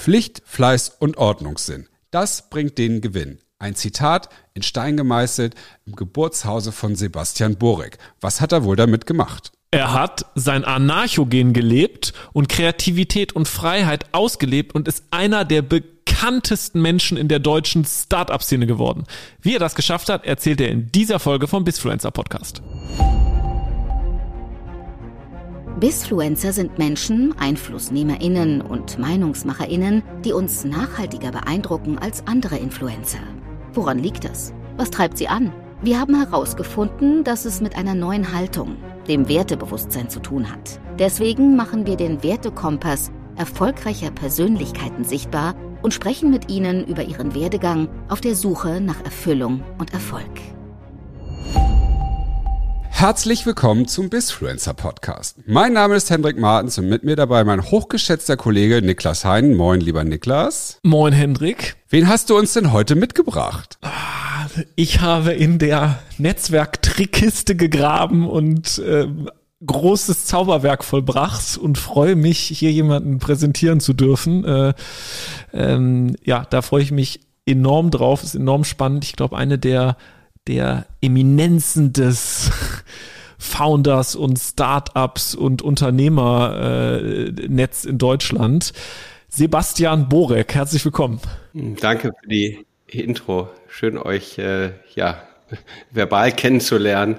Pflicht, Fleiß und Ordnungssinn. Das bringt den Gewinn. Ein Zitat in Stein gemeißelt im Geburtshause von Sebastian Borek. Was hat er wohl damit gemacht? Er hat sein Anarchogen gelebt und Kreativität und Freiheit ausgelebt und ist einer der bekanntesten Menschen in der deutschen Startup-Szene geworden. Wie er das geschafft hat, erzählt er in dieser Folge vom Bisfluencer Podcast. Bisfluencer sind Menschen, EinflussnehmerInnen und MeinungsmacherInnen, die uns nachhaltiger beeindrucken als andere Influencer. Woran liegt das? Was treibt sie an? Wir haben herausgefunden, dass es mit einer neuen Haltung, dem Wertebewusstsein zu tun hat. Deswegen machen wir den Wertekompass erfolgreicher Persönlichkeiten sichtbar und sprechen mit ihnen über ihren Werdegang auf der Suche nach Erfüllung und Erfolg. Herzlich willkommen zum Bisfluencer Podcast. Mein Name ist Hendrik Martens und mit mir dabei mein hochgeschätzter Kollege Niklas Hein. Moin, lieber Niklas. Moin, Hendrik. Wen hast du uns denn heute mitgebracht? Ah, ich habe in der Netzwerk-Trickkiste gegraben und äh, großes Zauberwerk vollbracht und freue mich, hier jemanden präsentieren zu dürfen. Äh, ähm, ja, da freue ich mich enorm drauf. Ist enorm spannend. Ich glaube, eine der der Eminenzen des Founders und Startups und Unternehmernetz in Deutschland. Sebastian Borek, herzlich willkommen. Danke für die Intro. Schön euch äh, ja verbal kennenzulernen,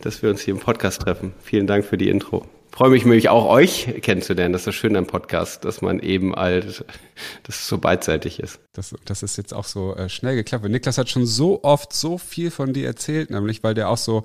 dass wir uns hier im Podcast treffen. Vielen Dank für die Intro freue mich nämlich auch euch kennenzulernen. Das ist das Schöne am Podcast, dass man eben halt, dass es so beidseitig ist. Das, das ist jetzt auch so äh, schnell geklappt. Niklas hat schon so oft so viel von dir erzählt, nämlich weil der auch so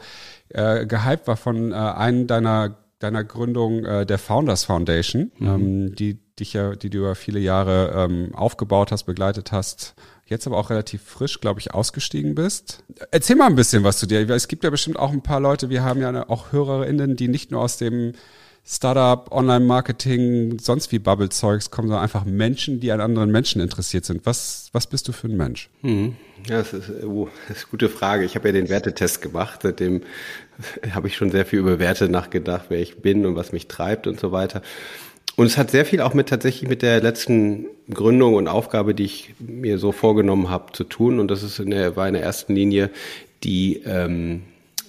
äh, gehypt war von äh, einem deiner deiner Gründung äh, der Founders Foundation, mhm. ähm, die dich ja, die du über viele Jahre ähm, aufgebaut hast, begleitet hast, jetzt aber auch relativ frisch, glaube ich, ausgestiegen bist. Erzähl mal ein bisschen was zu dir. Es gibt ja bestimmt auch ein paar Leute, wir haben ja auch HörerInnen, die nicht nur aus dem Startup, Online-Marketing, sonst wie Bubble-Zeugs kommen, sondern einfach Menschen, die an anderen Menschen interessiert sind. Was, was bist du für ein Mensch? Hm. Ja, das ist, oh, das ist eine gute Frage. Ich habe ja den Wertetest gemacht. Seitdem habe ich schon sehr viel über Werte nachgedacht, wer ich bin und was mich treibt und so weiter. Und es hat sehr viel auch mit tatsächlich mit der letzten Gründung und Aufgabe, die ich mir so vorgenommen habe, zu tun. Und das ist in der, war in der ersten Linie die ähm,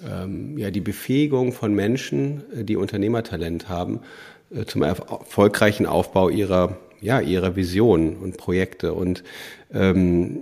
ähm, ja, die Befähigung von Menschen, äh, die Unternehmertalent haben, äh, zum erfolgreichen Aufbau ihrer, ja, ihrer Visionen und Projekte. Und ähm,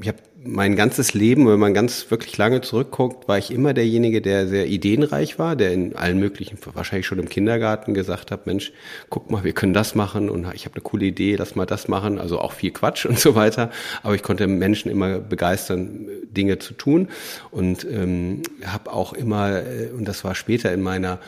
ich habe mein ganzes Leben, wenn man ganz wirklich lange zurückguckt, war ich immer derjenige, der sehr ideenreich war, der in allen möglichen, wahrscheinlich schon im Kindergarten gesagt hat, Mensch, guck mal, wir können das machen und ich habe eine coole Idee, lass mal das machen, also auch viel Quatsch und so weiter. Aber ich konnte Menschen immer begeistern, Dinge zu tun und ähm, habe auch immer, äh, und das war später in meiner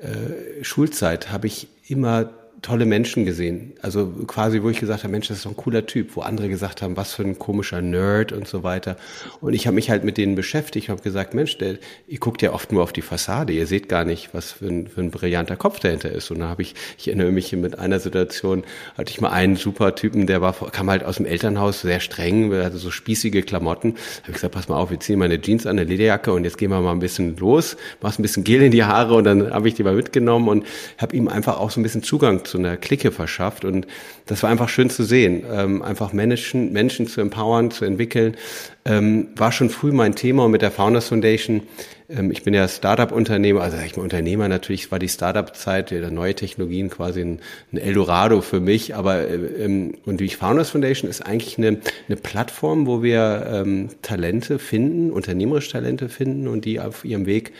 äh, Schulzeit, habe ich immer tolle Menschen gesehen. Also quasi, wo ich gesagt habe, Mensch, das ist doch ein cooler Typ, wo andere gesagt haben, was für ein komischer Nerd und so weiter. Und ich habe mich halt mit denen beschäftigt und habe gesagt, Mensch, der, ihr guckt ja oft nur auf die Fassade, ihr seht gar nicht, was für ein, für ein brillanter Kopf dahinter ist. Und da habe ich, ich erinnere mich mit einer Situation, hatte ich mal einen super Typen, der war, kam halt aus dem Elternhaus, sehr streng, hatte so spießige Klamotten. Da habe ich gesagt, pass mal auf, wir ziehen meine Jeans an, eine Lederjacke und jetzt gehen wir mal ein bisschen los, machst ein bisschen Gel in die Haare und dann habe ich die mal mitgenommen und habe ihm einfach auch so ein bisschen Zugang zu einer Clique verschafft. Und das war einfach schön zu sehen. Ähm, einfach Menschen, Menschen zu empowern, zu entwickeln, ähm, war schon früh mein Thema. Und mit der Founders Foundation, ähm, ich bin ja Startup-Unternehmer, also ich bin Unternehmer natürlich, war die Startup-Zeit, der neue Technologien quasi ein, ein Eldorado für mich. Aber äh, ähm, und die Founders Foundation ist eigentlich eine, eine Plattform, wo wir ähm, Talente finden, unternehmerische Talente finden und die auf ihrem Weg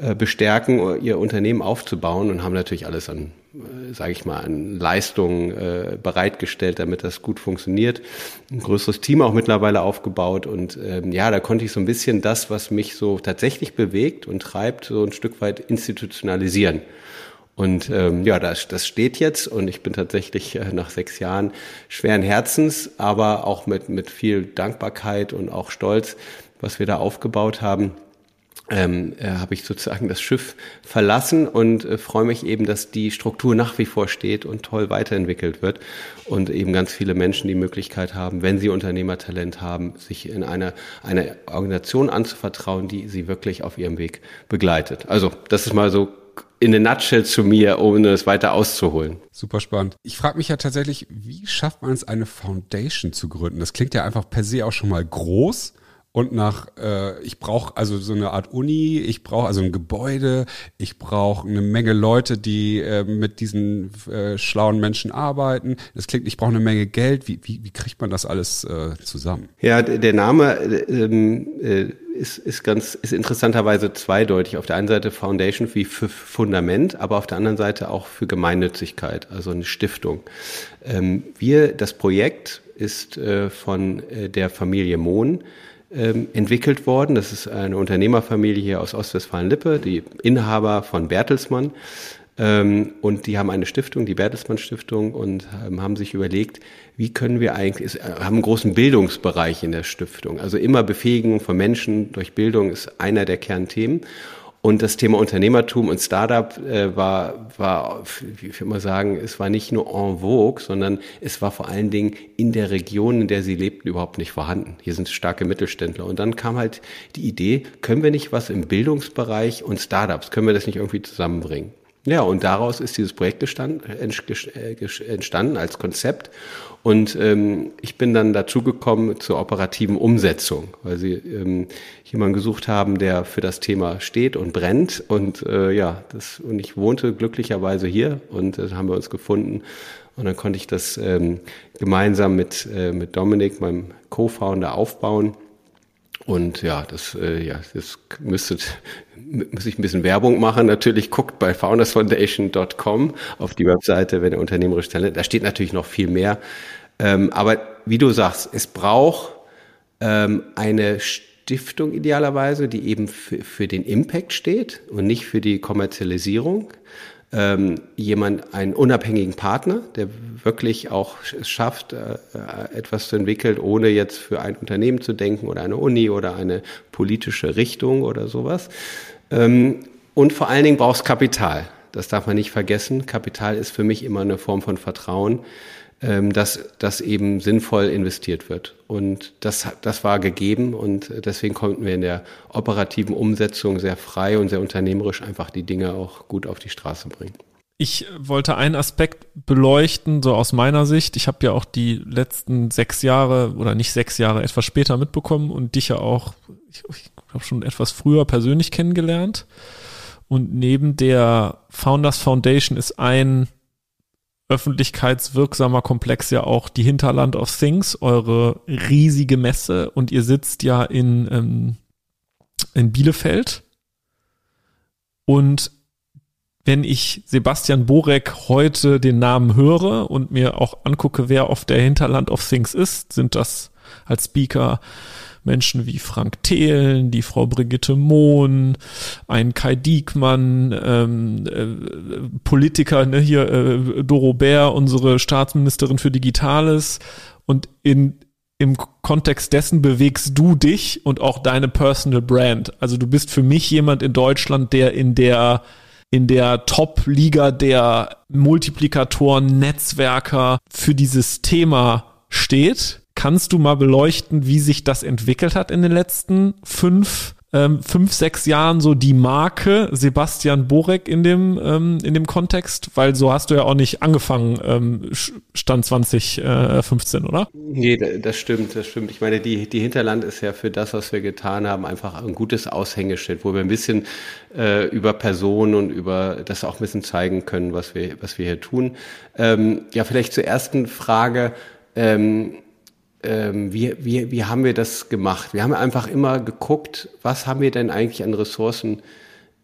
äh, bestärken, ihr Unternehmen aufzubauen und haben natürlich alles an, sage ich mal, an Leistungen äh, bereitgestellt, damit das gut funktioniert. Ein größeres Team auch mittlerweile aufgebaut und ähm, ja, da konnte ich so ein bisschen das, was mich so tatsächlich bewegt und treibt, so ein Stück weit institutionalisieren. Und ähm, ja, das, das steht jetzt und ich bin tatsächlich äh, nach sechs Jahren schweren Herzens, aber auch mit, mit viel Dankbarkeit und auch Stolz, was wir da aufgebaut haben ähm, äh, habe ich sozusagen das Schiff verlassen und äh, freue mich eben, dass die Struktur nach wie vor steht und toll weiterentwickelt wird und eben ganz viele Menschen die Möglichkeit haben, wenn sie Unternehmertalent haben, sich in einer eine Organisation anzuvertrauen, die sie wirklich auf ihrem Weg begleitet. Also das ist mal so in a nutshell zu mir, ohne es weiter auszuholen. Super spannend. Ich frage mich ja tatsächlich, wie schafft man es, eine Foundation zu gründen? Das klingt ja einfach per se auch schon mal groß und nach, äh, ich brauche also so eine Art Uni, ich brauche also ein Gebäude, ich brauche eine Menge Leute, die äh, mit diesen äh, schlauen Menschen arbeiten. Das klingt, ich brauche eine Menge Geld. Wie, wie, wie kriegt man das alles äh, zusammen? Ja, der Name ähm, äh, ist, ist ganz, ist interessanterweise zweideutig. Auf der einen Seite Foundation wie für Fundament, aber auf der anderen Seite auch für Gemeinnützigkeit, also eine Stiftung. Ähm, wir, das Projekt ist äh, von äh, der Familie Mohn ähm, entwickelt worden. Das ist eine Unternehmerfamilie hier aus Ostwestfalen-Lippe, die Inhaber von Bertelsmann. Ähm, und die haben eine Stiftung, die Bertelsmann Stiftung, und ähm, haben sich überlegt, wie können wir eigentlich, äh, haben einen großen Bildungsbereich in der Stiftung. Also immer Befähigung von Menschen durch Bildung ist einer der Kernthemen. Und das Thema Unternehmertum und Startup äh, war, war, wie ich immer sagen, es war nicht nur en vogue, sondern es war vor allen Dingen in der Region, in der sie lebten, überhaupt nicht vorhanden. Hier sind starke Mittelständler. Und dann kam halt die Idee, können wir nicht was im Bildungsbereich und Startups, können wir das nicht irgendwie zusammenbringen? Ja, und daraus ist dieses Projekt äh, entstanden als Konzept. Und ähm, ich bin dann dazu gekommen zur operativen Umsetzung, weil sie ähm, jemanden gesucht haben, der für das Thema steht und brennt. Und äh, ja, das und ich wohnte glücklicherweise hier und äh, haben wir uns gefunden. Und dann konnte ich das ähm, gemeinsam mit, äh, mit Dominik, meinem Co-Founder, aufbauen. Und ja, das, äh, ja, das müsste, muss ich ein bisschen Werbung machen. Natürlich guckt bei foundersfoundation.com auf die Webseite, wenn ihr unternehmerisch Talent, da steht natürlich noch viel mehr. Ähm, aber wie du sagst, es braucht ähm, eine Stiftung idealerweise, die eben für, für den Impact steht und nicht für die Kommerzialisierung ähm, jemand, einen unabhängigen Partner, der wirklich auch es schafft, äh, etwas zu entwickeln, ohne jetzt für ein Unternehmen zu denken oder eine Uni oder eine politische Richtung oder sowas. Ähm, und vor allen Dingen brauchst Kapital. Das darf man nicht vergessen. Kapital ist für mich immer eine Form von Vertrauen dass das eben sinnvoll investiert wird. Und das, das war gegeben und deswegen konnten wir in der operativen Umsetzung sehr frei und sehr unternehmerisch einfach die Dinge auch gut auf die Straße bringen. Ich wollte einen Aspekt beleuchten, so aus meiner Sicht. Ich habe ja auch die letzten sechs Jahre oder nicht sechs Jahre etwas später mitbekommen und dich ja auch, ich, ich glaube schon etwas früher persönlich kennengelernt. Und neben der Founders Foundation ist ein öffentlichkeitswirksamer Komplex ja auch die Hinterland of Things, eure riesige Messe und ihr sitzt ja in, ähm, in Bielefeld. Und wenn ich Sebastian Borek heute den Namen höre und mir auch angucke, wer auf der Hinterland of Things ist, sind das als Speaker Menschen wie Frank Thelen, die Frau Brigitte Mohn, ein Kai Diekmann, ähm, äh, Politiker, ne, hier äh, Doro Bär, unsere Staatsministerin für Digitales und in im Kontext dessen bewegst du dich und auch deine Personal Brand. Also du bist für mich jemand in Deutschland, der in der in der Top-Liga der Multiplikatoren, Netzwerker für dieses Thema steht. Kannst du mal beleuchten, wie sich das entwickelt hat in den letzten fünf, ähm, fünf, sechs Jahren, so die Marke Sebastian Borek in dem, ähm, in dem Kontext? Weil so hast du ja auch nicht angefangen, ähm, Stand 2015, oder? Nee, das stimmt, das stimmt. Ich meine, die, die Hinterland ist ja für das, was wir getan haben, einfach ein gutes Aushängeschild, wo wir ein bisschen äh, über Personen und über das auch ein bisschen zeigen können, was wir, was wir hier tun. Ähm, ja, vielleicht zur ersten Frage. Ähm, ähm, wie, wie, wie haben wir das gemacht? Wir haben einfach immer geguckt, was haben wir denn eigentlich an Ressourcen,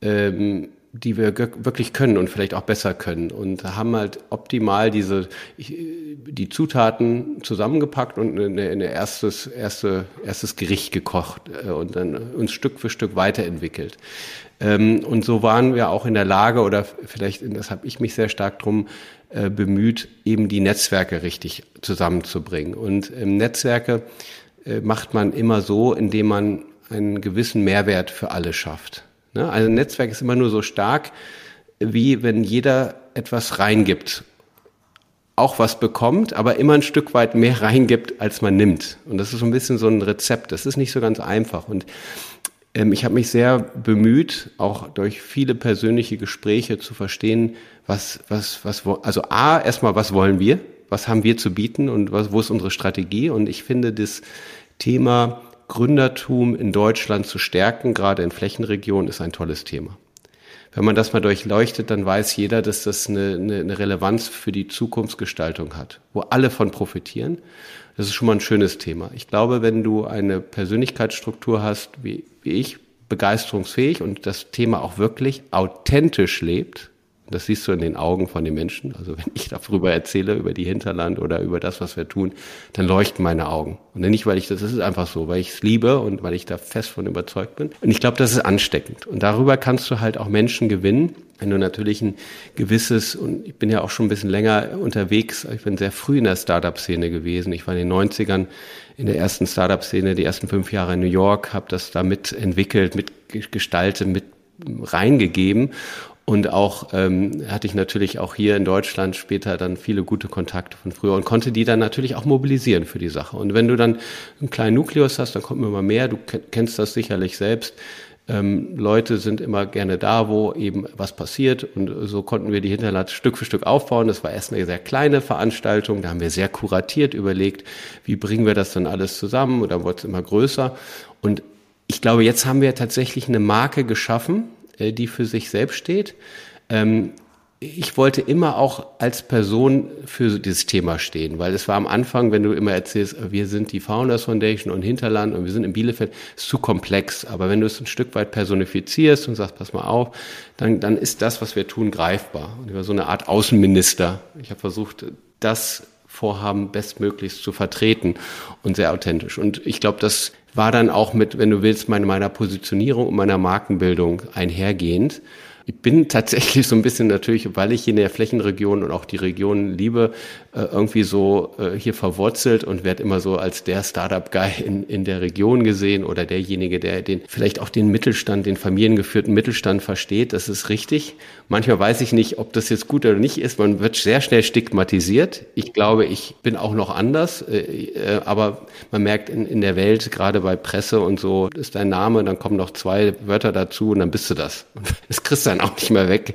ähm, die wir wirklich können und vielleicht auch besser können. Und haben halt optimal diese, die Zutaten zusammengepackt und eine, eine erstes, erste, erstes Gericht gekocht äh, und dann uns Stück für Stück weiterentwickelt. Ähm, und so waren wir auch in der Lage, oder vielleicht, das habe ich mich sehr stark drum äh, bemüht, eben die Netzwerke richtig zusammenzubringen. Und ähm, Netzwerke äh, macht man immer so, indem man einen gewissen Mehrwert für alle schafft. Ne? Also ein Netzwerk ist immer nur so stark, wie wenn jeder etwas reingibt. Auch was bekommt, aber immer ein Stück weit mehr reingibt, als man nimmt. Und das ist so ein bisschen so ein Rezept. Das ist nicht so ganz einfach. Und ich habe mich sehr bemüht, auch durch viele persönliche Gespräche zu verstehen, was, was, was, also A, erstmal, was wollen wir? Was haben wir zu bieten und was, wo ist unsere Strategie? Und ich finde das Thema Gründertum in Deutschland zu stärken, gerade in Flächenregionen, ist ein tolles Thema. Wenn man das mal durchleuchtet, dann weiß jeder, dass das eine, eine Relevanz für die Zukunftsgestaltung hat, wo alle von profitieren. Das ist schon mal ein schönes Thema. Ich glaube, wenn du eine Persönlichkeitsstruktur hast, wie, wie ich, begeisterungsfähig und das Thema auch wirklich authentisch lebt, das siehst du in den Augen von den Menschen. Also wenn ich darüber erzähle, über die Hinterland oder über das, was wir tun, dann leuchten meine Augen. Und nicht, weil ich das, das ist einfach so, weil ich es liebe und weil ich da fest von überzeugt bin. Und ich glaube, das ist ansteckend. Und darüber kannst du halt auch Menschen gewinnen, wenn du natürlich ein gewisses, und ich bin ja auch schon ein bisschen länger unterwegs, ich bin sehr früh in der Startup-Szene gewesen. Ich war in den 90ern in der ersten Startup-Szene, die ersten fünf Jahre in New York, habe das da mitentwickelt, mitgestaltet, mit reingegeben und auch ähm, hatte ich natürlich auch hier in Deutschland später dann viele gute Kontakte von früher und konnte die dann natürlich auch mobilisieren für die Sache. Und wenn du dann einen kleinen Nukleus hast, dann kommt immer mehr. Du kennst das sicherlich selbst. Ähm, Leute sind immer gerne da, wo eben was passiert. Und so konnten wir die Hinterland Stück für Stück aufbauen. Das war erst eine sehr kleine Veranstaltung. Da haben wir sehr kuratiert überlegt, wie bringen wir das dann alles zusammen. Und dann wurde es immer größer. Und ich glaube, jetzt haben wir tatsächlich eine Marke geschaffen, die für sich selbst steht. Ähm, ich wollte immer auch als Person für dieses Thema stehen, weil es war am Anfang, wenn du immer erzählst, wir sind die Founders Foundation und Hinterland und wir sind in Bielefeld, ist zu komplex. Aber wenn du es ein Stück weit personifizierst und sagst, pass mal auf, dann, dann ist das, was wir tun, greifbar. Und ich war so eine Art Außenminister. Ich habe versucht, das Vorhaben bestmöglichst zu vertreten und sehr authentisch. Und ich glaube, das war dann auch mit, wenn du willst, meine, meiner Positionierung und meiner Markenbildung einhergehend. Ich bin tatsächlich so ein bisschen natürlich, weil ich in der Flächenregion und auch die Region liebe, äh, irgendwie so äh, hier verwurzelt und werde immer so als der Startup-Guy in, in der Region gesehen oder derjenige, der den vielleicht auch den Mittelstand, den familiengeführten Mittelstand versteht. Das ist richtig. Manchmal weiß ich nicht, ob das jetzt gut oder nicht ist. Man wird sehr schnell stigmatisiert. Ich glaube, ich bin auch noch anders, äh, aber man merkt in, in der Welt, gerade bei Presse und so, ist dein Name, dann kommen noch zwei Wörter dazu und dann bist du das. Das kriegst du dann auch nicht mehr weg.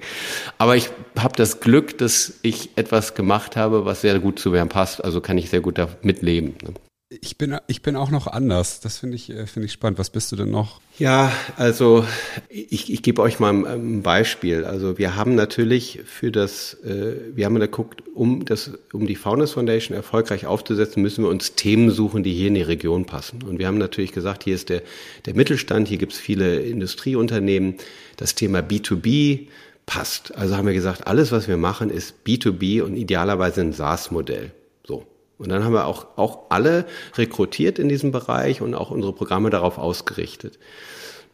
Aber ich habe das Glück, dass ich etwas gemacht habe, was sehr gut zu mir passt. Also kann ich sehr gut da mitleben. Ne? Ich bin, ich bin auch noch anders. Das finde ich, äh, finde ich spannend. Was bist du denn noch? Ja, also ich, ich gebe euch mal ein Beispiel. Also wir haben natürlich für das, äh, wir haben geguckt, um das, um die Founders Foundation erfolgreich aufzusetzen, müssen wir uns Themen suchen, die hier in die Region passen. Und wir haben natürlich gesagt, hier ist der, der Mittelstand, hier gibt es viele Industrieunternehmen. Das Thema B2B passt. Also haben wir gesagt, alles, was wir machen, ist B2B und idealerweise ein SaaS-Modell. Und dann haben wir auch, auch alle rekrutiert in diesem Bereich und auch unsere Programme darauf ausgerichtet.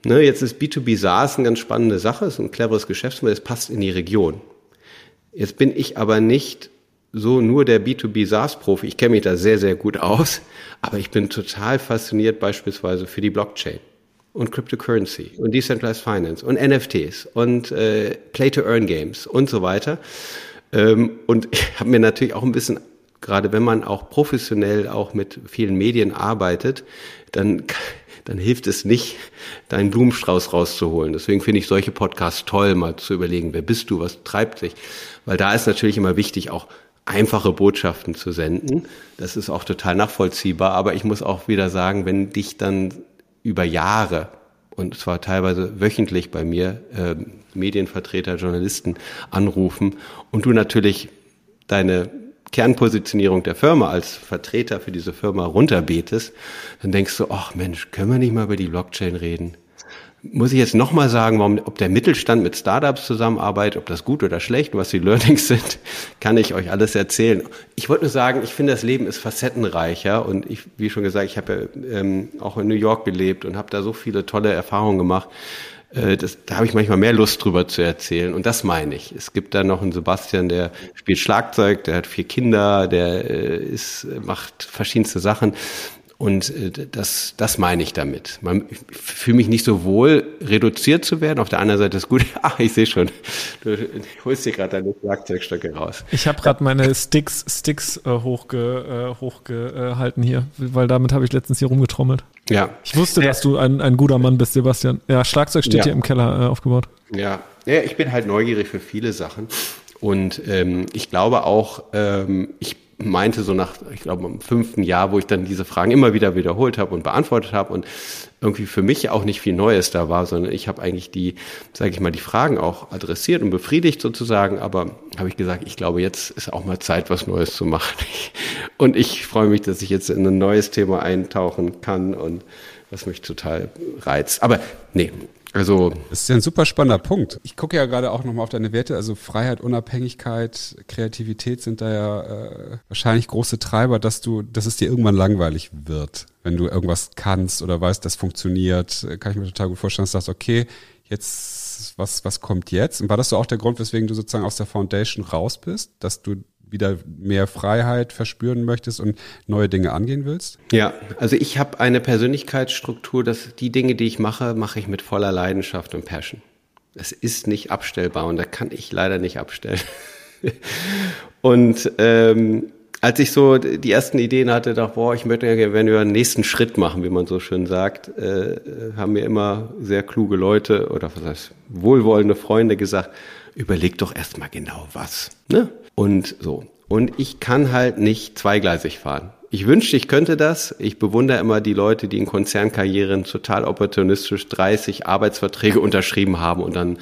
Ne, jetzt ist B2B SaaS eine ganz spannende Sache, ist ein cleveres Geschäftsmodell, es passt in die Region. Jetzt bin ich aber nicht so nur der B2B SaaS-Profi, ich kenne mich da sehr, sehr gut aus, aber ich bin total fasziniert beispielsweise für die Blockchain und Cryptocurrency und Decentralized Finance und NFTs und äh, Play-to-Earn-Games und so weiter. Ähm, und ich habe mir natürlich auch ein bisschen gerade wenn man auch professionell auch mit vielen Medien arbeitet, dann, dann hilft es nicht, deinen Blumenstrauß rauszuholen. Deswegen finde ich solche Podcasts toll, mal zu überlegen, wer bist du, was treibt dich? Weil da ist natürlich immer wichtig, auch einfache Botschaften zu senden. Das ist auch total nachvollziehbar. Aber ich muss auch wieder sagen, wenn dich dann über Jahre und zwar teilweise wöchentlich bei mir äh, Medienvertreter, Journalisten anrufen und du natürlich deine Kernpositionierung der Firma als Vertreter für diese Firma runterbetest, dann denkst du, ach Mensch, können wir nicht mal über die Blockchain reden? Muss ich jetzt nochmal sagen, warum, ob der Mittelstand mit Startups zusammenarbeitet, ob das gut oder schlecht, was die Learnings sind, kann ich euch alles erzählen. Ich wollte nur sagen, ich finde, das Leben ist facettenreicher und ich, wie schon gesagt, ich habe ja ähm, auch in New York gelebt und habe da so viele tolle Erfahrungen gemacht. Äh, das, da habe ich manchmal mehr Lust drüber zu erzählen. Und das meine ich. Es gibt da noch einen Sebastian, der spielt Schlagzeug, der hat vier Kinder, der äh, ist, macht verschiedenste Sachen. Und äh, das, das meine ich damit. Man, ich fühle mich nicht so wohl, reduziert zu werden. Auf der anderen Seite ist gut. Ach, ich sehe schon. Du holst dir gerade deine Werkzeugstöcke raus. Ich habe gerade meine Sticks, Sticks äh, hochge, äh, hochgehalten hier, weil damit habe ich letztens hier rumgetrommelt. Ja. Ich wusste, dass du ein, ein guter Mann bist, Sebastian. Ja, Schlagzeug steht Ja. hier im Keller äh, aufgebaut. Ja. ja, ich bin halt neugierig für viele Sachen. Und ähm, ich glaube auch, ähm, ich meinte so nach, ich glaube, im fünften Jahr, wo ich dann diese Fragen immer wieder wiederholt habe und beantwortet habe und irgendwie für mich auch nicht viel Neues da war, sondern ich habe eigentlich die, sage ich mal, die Fragen auch adressiert und befriedigt sozusagen, aber habe ich gesagt, ich glaube, jetzt ist auch mal Zeit, was Neues zu machen. Und ich freue mich, dass ich jetzt in ein neues Thema eintauchen kann und was mich total reizt. Aber nee, also Das ist ja ein super spannender Punkt. Ich gucke ja gerade auch nochmal auf deine Werte. Also Freiheit, Unabhängigkeit, Kreativität sind da ja äh, wahrscheinlich große Treiber, dass du, dass es dir irgendwann langweilig wird, wenn du irgendwas kannst oder weißt, das funktioniert. Kann ich mir total gut vorstellen, dass du sagst, okay, jetzt was was kommt jetzt? Und war das so auch der Grund, weswegen du sozusagen aus der Foundation raus bist, dass du wieder mehr Freiheit verspüren möchtest und neue Dinge angehen willst? Ja, also ich habe eine Persönlichkeitsstruktur, dass die Dinge, die ich mache, mache ich mit voller Leidenschaft und Passion. Es ist nicht abstellbar und da kann ich leider nicht abstellen. und ähm, als ich so die ersten Ideen hatte, dachte, boah, ich möchte ja, wenn wir einen nächsten Schritt machen, wie man so schön sagt, äh, haben mir immer sehr kluge Leute oder was heißt wohlwollende Freunde gesagt, überleg doch erstmal genau was. Ne? Und so. Und ich kann halt nicht zweigleisig fahren. Ich wünschte, ich könnte das. Ich bewundere immer die Leute, die in Konzernkarrieren total opportunistisch 30 Arbeitsverträge unterschrieben haben und dann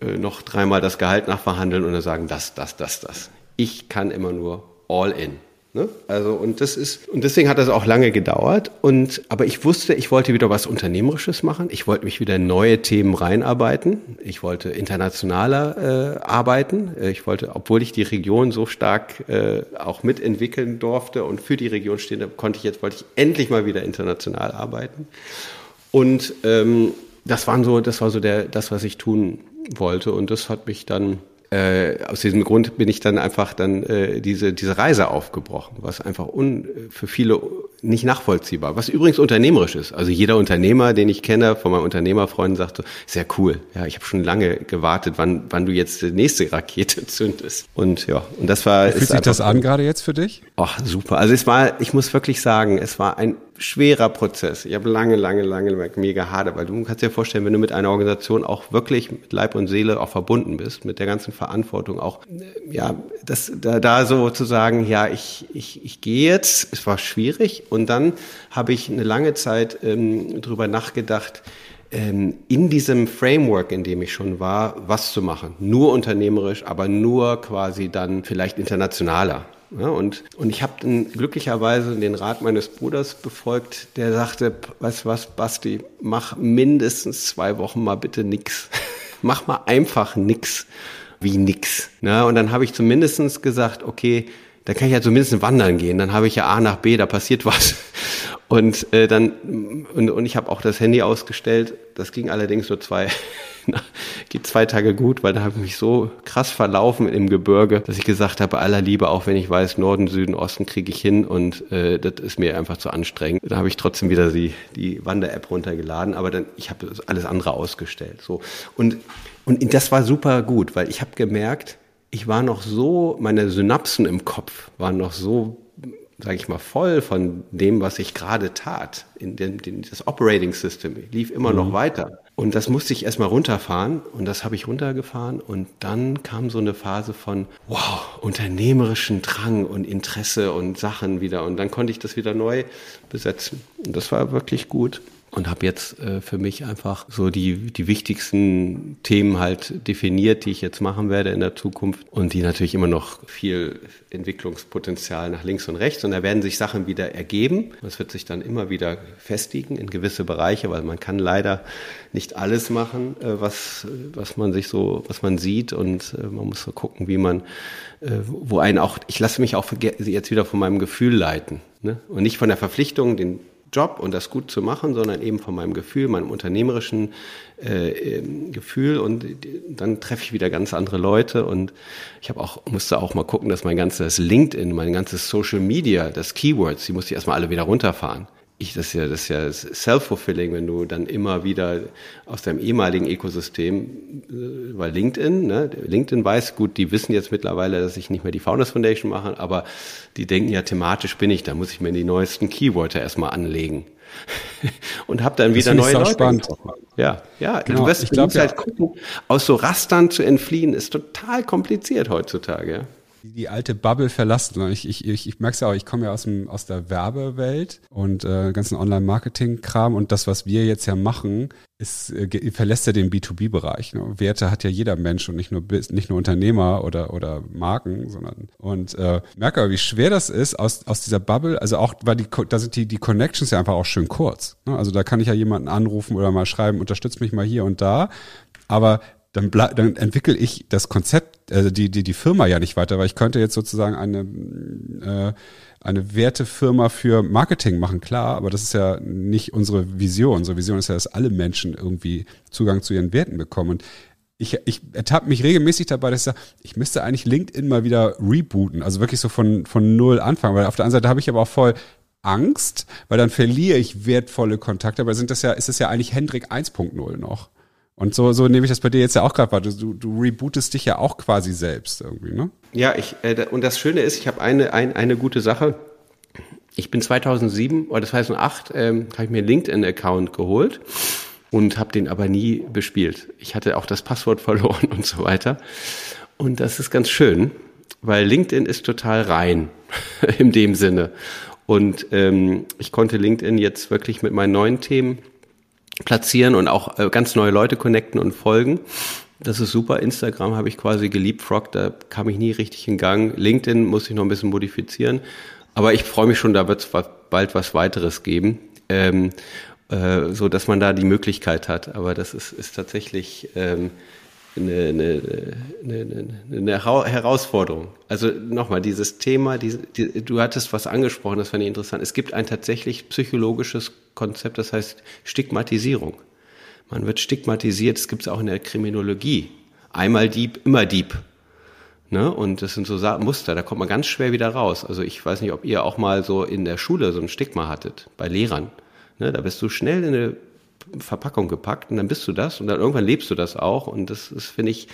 äh, noch dreimal das Gehalt nachverhandeln und dann sagen, das, das, das, das. Ich kann immer nur all in. Ne? Also und das ist und deswegen hat das auch lange gedauert und aber ich wusste, ich wollte wieder was unternehmerisches machen. Ich wollte mich wieder in neue Themen reinarbeiten. Ich wollte internationaler äh, arbeiten. Äh, Ich wollte, obwohl ich die Region so stark äh, auch mitentwickeln durfte und für die Region stehen, konnte ich jetzt wollte ich endlich mal wieder international arbeiten. Und ähm, das waren so, das war so der, das, was ich tun wollte. Und das hat mich dann äh, aus diesem Grund bin ich dann einfach dann äh, diese diese Reise aufgebrochen, was einfach un, für viele nicht nachvollziehbar, was übrigens unternehmerisch ist. Also jeder Unternehmer, den ich kenne, von meinen Unternehmerfreunden, sagt so, sehr cool. Ja, ich habe schon lange gewartet, wann wann du jetzt die nächste Rakete zündest. Und ja, und das war Fühlt ist sich das an gerade jetzt für dich? Ach, super. Also es war, ich muss wirklich sagen, es war ein schwerer Prozess. Ich habe lange, lange, lange mir gehadert, weil du kannst dir vorstellen, wenn du mit einer Organisation auch wirklich mit Leib und Seele auch verbunden bist, mit der ganzen Verantwortung auch, äh, ja, das, da, da so zu sagen, ja, ich, ich, ich gehe jetzt, es war schwierig und dann habe ich eine lange Zeit ähm, drüber nachgedacht, ähm, in diesem Framework, in dem ich schon war, was zu machen. Nur unternehmerisch, aber nur quasi dann vielleicht internationaler. Ja, und, und ich habe dann glücklicherweise den Rat meines Bruders befolgt, der sagte, weißt was, Basti, mach mindestens zwei Wochen mal bitte nix. mach mal einfach nix wie nix. Na, und dann habe ich zumindestens gesagt, okay, da kann ich ja zumindest wandern gehen, dann habe ich ja A nach B, da passiert was. Und äh, dann und, und ich habe auch das Handy ausgestellt. Das ging allerdings nur zwei geht zwei Tage gut, weil da habe ich mich so krass verlaufen im Gebirge, dass ich gesagt habe, bei aller Liebe, auch wenn ich weiß, Norden, Süden, Osten kriege ich hin und äh, das ist mir einfach zu anstrengend. Da habe ich trotzdem wieder die die Wander-App runtergeladen, aber dann ich habe alles andere ausgestellt. So und und das war super gut, weil ich habe gemerkt, ich war noch so, meine Synapsen im Kopf waren noch so sage ich mal, voll von dem, was ich gerade tat. In dem, in das Operating System lief immer noch weiter. Und das musste ich erstmal runterfahren und das habe ich runtergefahren und dann kam so eine Phase von, wow, unternehmerischen Drang und Interesse und Sachen wieder und dann konnte ich das wieder neu besetzen. Und das war wirklich gut und habe jetzt äh, für mich einfach so die, die wichtigsten Themen halt definiert, die ich jetzt machen werde in der Zukunft und die natürlich immer noch viel Entwicklungspotenzial nach links und rechts und da werden sich Sachen wieder ergeben. Das wird sich dann immer wieder festigen in gewisse Bereiche, weil man kann leider nicht alles machen, äh, was, was man sich so, was man sieht und äh, man muss so gucken, wie man, äh, wo einen auch, ich lasse mich auch jetzt wieder von meinem Gefühl leiten ne? und nicht von der Verpflichtung, den Job und das gut zu machen, sondern eben von meinem Gefühl, meinem unternehmerischen äh, ähm, Gefühl und dann treffe ich wieder ganz andere Leute und ich habe auch musste auch mal gucken, dass mein ganzes LinkedIn, mein ganzes Social Media, das Keywords, die musste ich erstmal alle wieder runterfahren. Ich, das ist ja, das ist ja self-fulfilling, wenn du dann immer wieder aus deinem ehemaligen Ökosystem, äh, weil LinkedIn, ne, LinkedIn weiß, gut, die wissen jetzt mittlerweile, dass ich nicht mehr die Founders Foundation mache, aber die denken ja, thematisch bin ich, da muss ich mir die neuesten Keywords erstmal anlegen. und habe dann wieder neue Leute. Spannend. Ja, ja, genau. du wirst, ich glaub, halt gucken, aus so Rastern zu entfliehen, ist total kompliziert heutzutage. Ja die alte Bubble verlassen. Ich, ich, ich, ich merke es ja auch, ich komme ja aus, dem, aus der Werbewelt und äh, ganzen Online-Marketing-Kram und das, was wir jetzt ja machen, ist, äh, verlässt ja den B2B-Bereich. Ne? Werte hat ja jeder Mensch und nicht nur nicht nur Unternehmer oder oder Marken, sondern und äh, merke aber, wie schwer das ist aus aus dieser Bubble. Also auch, weil die da sind die die Connections ja einfach auch schön kurz. Ne? Also da kann ich ja jemanden anrufen oder mal schreiben, unterstützt mich mal hier und da. Aber dann, dann entwickle ich das Konzept, also die, die, die Firma ja nicht weiter, weil ich könnte jetzt sozusagen eine, äh, eine Wertefirma für Marketing machen, klar, aber das ist ja nicht unsere Vision. Unsere Vision ist ja, dass alle Menschen irgendwie Zugang zu ihren Werten bekommen. Und ich, ich ertappe mich regelmäßig dabei, dass ich sage, ich müsste eigentlich LinkedIn mal wieder rebooten, also wirklich so von, von null anfangen, weil auf der anderen Seite habe ich aber auch voll Angst, weil dann verliere ich wertvolle Kontakte, aber sind das ja, ist das ja eigentlich Hendrik 1.0 noch. Und so, so nehme ich das bei dir jetzt ja auch gerade wahr. Du, du rebootest dich ja auch quasi selbst irgendwie, ne? Ja, ich, äh, und das Schöne ist, ich habe eine, ein, eine gute Sache. Ich bin 2007 oder 2008 ähm, habe ich mir einen LinkedIn-Account geholt und habe den aber nie bespielt. Ich hatte auch das Passwort verloren und so weiter. Und das ist ganz schön, weil LinkedIn ist total rein in dem Sinne. Und ähm, ich konnte LinkedIn jetzt wirklich mit meinen neuen Themen platzieren und auch äh, ganz neue Leute connecten und folgen. Das ist super. Instagram habe ich quasi geliebfroggt, da kam ich nie richtig in Gang. LinkedIn muss ich noch ein bisschen modifizieren. Aber ich freue mich schon, da wird es bald was weiteres geben, ähm, äh, so dass man da die Möglichkeit hat. Aber das ist, ist tatsächlich ähm, eine, eine, eine, eine Herausforderung. Also nochmal, dieses Thema, die, die, du hattest was angesprochen, das fand ich interessant. Es gibt ein tatsächlich psychologisches Konzept, das heißt Stigmatisierung. Man wird stigmatisiert, das gibt es auch in der Kriminologie. Einmal Dieb, immer Dieb. Ne? Und das sind so Muster, da kommt man ganz schwer wieder raus. Also ich weiß nicht, ob ihr auch mal so in der Schule so ein Stigma hattet, bei Lehrern. Ne? Da bist du schnell in eine Verpackung gepackt und dann bist du das und dann irgendwann lebst du das auch und das ist, finde ich,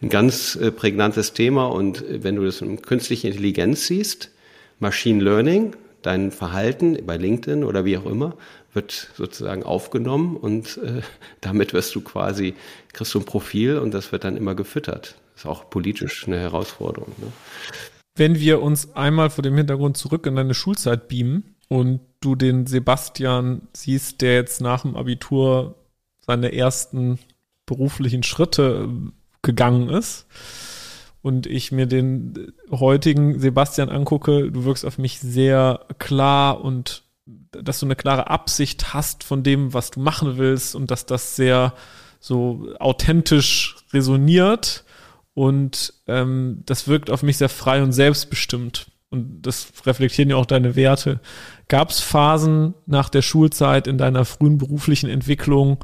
ein ganz äh, prägnantes Thema und äh, wenn du das in künstliche Intelligenz siehst, Machine Learning, dein Verhalten bei LinkedIn oder wie auch immer, wird sozusagen aufgenommen und äh, damit wirst du quasi, kriegst du ein Profil und das wird dann immer gefüttert. Ist auch politisch eine Herausforderung. Ne? Wenn wir uns einmal vor dem Hintergrund zurück in deine Schulzeit beamen und du den Sebastian siehst, der jetzt nach dem Abitur seine ersten beruflichen Schritte äh, gegangen ist. Und ich mir den heutigen Sebastian angucke, du wirkst auf mich sehr klar und dass du eine klare Absicht hast von dem, was du machen willst und dass das sehr so authentisch resoniert. Und ähm, das wirkt auf mich sehr frei und selbstbestimmt. Und das reflektieren ja auch deine Werte. Gab es Phasen nach der Schulzeit in deiner frühen beruflichen Entwicklung,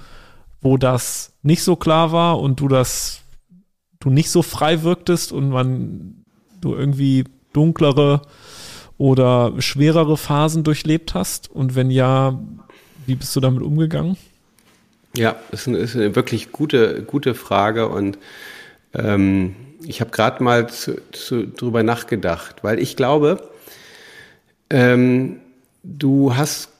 wo das nicht so klar war und du das, du nicht so frei wirktest und man, du irgendwie dunklere oder schwerere Phasen durchlebt hast? Und wenn ja, wie bist du damit umgegangen? Ja, das ist eine, wirklich gute, gute Frage und ähm, ich habe gerade mal zu, zu, drüber nachgedacht, weil ich glaube, ähm, du hast,